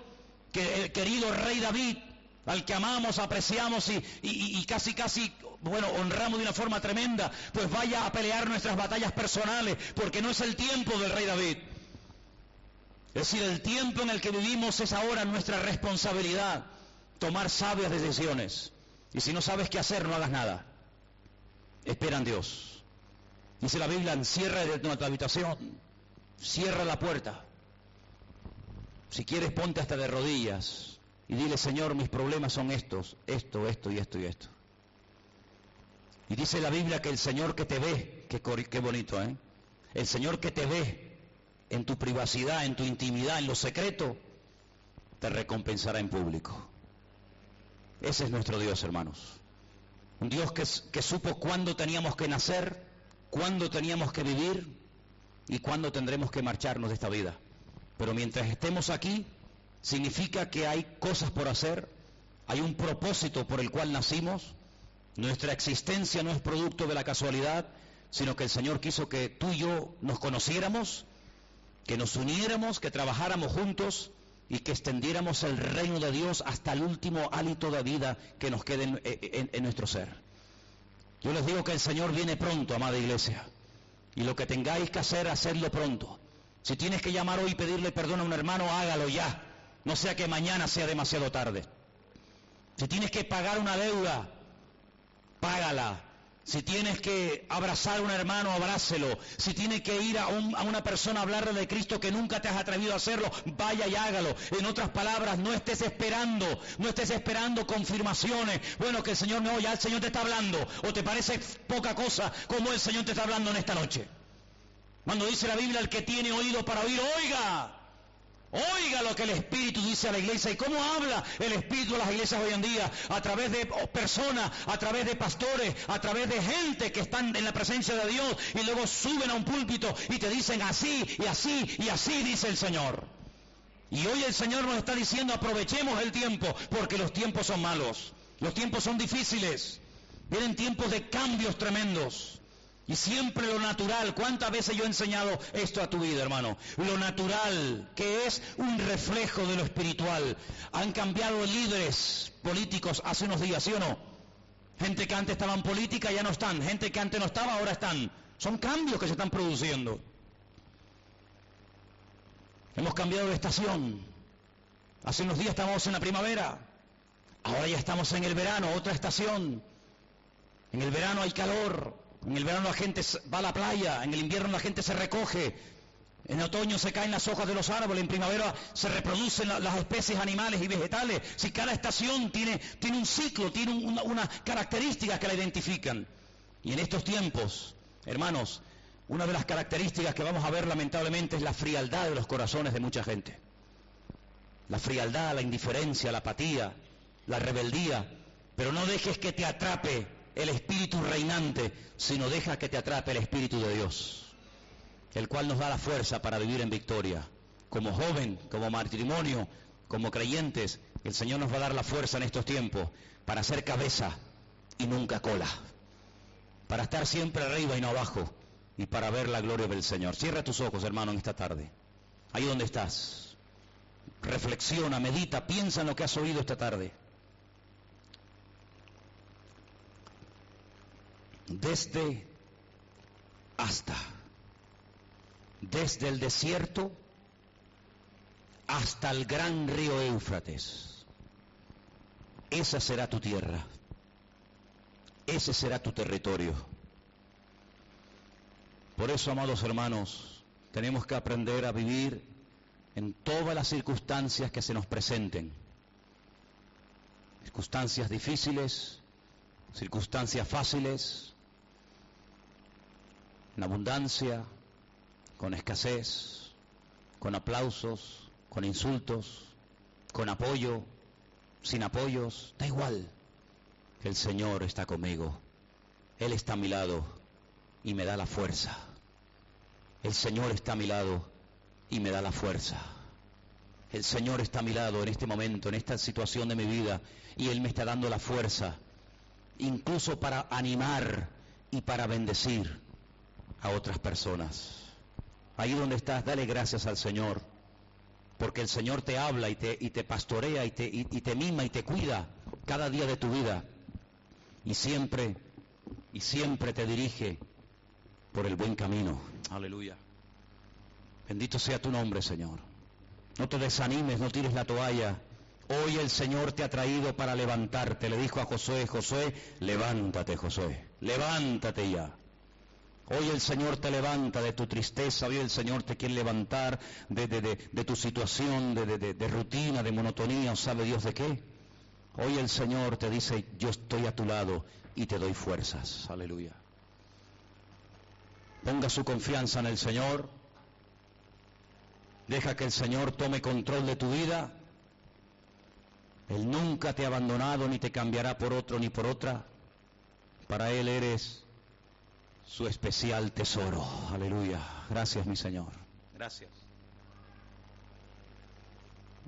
que el querido rey David, al que amamos, apreciamos y, casi, casi, bueno, honramos de una forma tremenda, pues vaya a pelear nuestras batallas personales, porque no es el tiempo del rey David. Es decir, el tiempo en el que vivimos es ahora nuestra responsabilidad tomar sabias decisiones. Y si no sabes qué hacer, no hagas nada. Espera en Dios. Dice la Biblia, encierra de tu habitación, cierra la puerta. Si quieres, ponte hasta de rodillas y dile, Señor, mis problemas son estos, esto, esto y esto y esto. Y dice la Biblia que el Señor que te ve, qué, qué bonito, ¿eh? El Señor que te ve en tu privacidad, en tu intimidad, en lo secreto, te recompensará en público. Ese es nuestro Dios, hermanos. Un Dios que, que supo cuándo teníamos que nacer, cuándo teníamos que vivir y cuándo tendremos que marcharnos de esta vida. Pero mientras estemos aquí, significa que hay cosas por hacer, hay un propósito por el cual nacimos, nuestra existencia no es producto de la casualidad, sino que el Señor quiso que tú y yo nos conociéramos que nos uniéramos, que trabajáramos juntos y que extendiéramos el reino de Dios hasta el último hálito de vida que nos quede en, nuestro ser. Yo les digo que el Señor viene pronto, amada iglesia, y lo que tengáis que hacer, hacedlo pronto. Si tienes que llamar hoy y pedirle perdón a un hermano, hágalo ya, no sea que mañana sea demasiado tarde. Si tienes que pagar una deuda, págala. Si tienes que abrazar a un hermano, abrácelo. Si tienes que ir a, una persona a hablarle de Cristo que nunca te has atrevido a hacerlo, vaya y hágalo. En otras palabras, no estés esperando, no estés esperando confirmaciones. Bueno, que el Señor me oye, el Señor te está hablando. O te parece poca cosa como el Señor te está hablando en esta noche. Cuando dice la Biblia, el que tiene oído para oír, oiga. Oiga lo que el Espíritu dice a la iglesia y cómo habla el Espíritu a las iglesias hoy en día, a través de personas, a través de pastores, a través de gente que están en la presencia de Dios y luego suben a un púlpito y te dicen así y así y así dice el Señor. Y hoy el Señor nos está diciendo aprovechemos el tiempo porque los tiempos son malos, los tiempos son difíciles, vienen tiempos de cambios tremendos. Y siempre lo natural, ¿cuántas veces yo he enseñado esto a tu vida, hermano? Lo natural, que es un reflejo de lo espiritual. Han cambiado líderes políticos hace unos días, ¿sí o no? Gente que antes estaba en política ya no están. Gente que antes no estaba ahora están. Son cambios que se están produciendo. Hemos cambiado de estación. Hace unos días estábamos en la primavera. Ahora ya estamos en el verano, otra estación. En el verano hay calor. En el verano la gente va a la playa. En el invierno la gente se recoge. En otoño se caen las hojas de los árboles, en primavera se reproducen las especies animales y vegetales. Si cada estación tiene, tiene un ciclo, tiene una, unas características que la identifican. Y en estos tiempos, hermanos, una de las características que vamos a ver lamentablemente es la frialdad de los corazones de mucha gente. La frialdad, la indiferencia, la apatía, la rebeldía. Pero no dejes que te atrape el espíritu reinante, sino deja que te atrape el espíritu de Dios el cual nos da la fuerza para vivir en victoria. Como joven, como matrimonio, como creyentes, el Señor nos va a dar la fuerza en estos tiempos para ser cabeza y nunca cola, para estar siempre arriba y no abajo y para ver la gloria del Señor. Cierra tus ojos, hermano, en esta tarde. Ahí donde estás. Reflexiona, medita, piensa en lo que has oído esta tarde. Desde hasta desde el desierto hasta el gran río Éufrates. Esa será tu tierra. Ese será tu territorio. Por eso, amados hermanos, tenemos que aprender a vivir en todas las circunstancias que se nos presenten. Circunstancias difíciles, circunstancias fáciles, en abundancia, con escasez, con aplausos, con insultos, con apoyo, sin apoyos, da igual. El Señor está conmigo. Él está a mi lado y me da la fuerza. El Señor está a mi lado y me da la fuerza. El Señor está a mi lado en este momento, en esta situación de mi vida, y Él me está dando la fuerza, incluso para animar y para bendecir a otras personas. Ahí donde estás, dale gracias al Señor, porque el Señor te habla y te, y te pastorea y te, y, te mima y te cuida cada día de tu vida. Y siempre, y siempre te dirige por el buen camino. Aleluya. Bendito sea tu nombre, Señor. No te desanimes, no tires la toalla. Hoy el Señor te ha traído para levantarte. Le dijo a Josué, Josué, levántate, Josué, levántate ya. Hoy el Señor te levanta de tu tristeza, hoy el Señor te quiere levantar de, tu situación de, rutina, de monotonía, sabe Dios de qué. Hoy el Señor te dice, yo estoy a tu lado y te doy fuerzas. Aleluya. Ponga su confianza en el Señor. Deja que el Señor tome control de tu vida. Él nunca te ha abandonado ni te cambiará por otro ni por otra. Para Él eres su especial tesoro. Aleluya. Gracias, mi Señor. Gracias.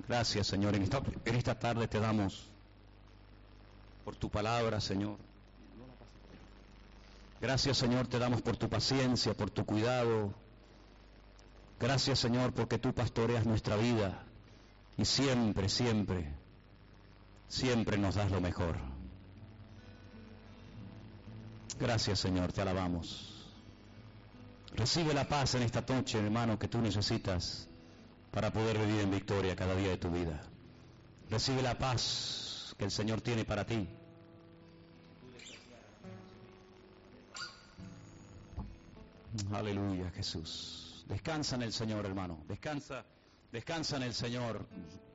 Gracias, Señor. En esta, en esta tarde te damos por tu palabra, Señor. Gracias, Señor, te damos por tu paciencia, por tu cuidado. Gracias, Señor, porque tú pastoreas nuestra vida y siempre, siempre, siempre nos das lo mejor. Gracias Señor, te alabamos. Recibe la paz en esta noche, hermano, que tú necesitas para poder vivir en victoria cada día de tu vida. Recibe la paz que el Señor tiene para ti. Aleluya, Jesús. Descansa en el Señor, hermano. Descansa, descansa en el Señor.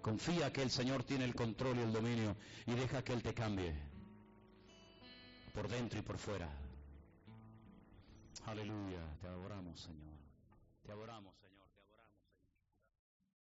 Confía que el Señor tiene el control y el dominio y deja que Él te cambie por dentro y por fuera. Aleluya, te adoramos, Señor. Te adoramos.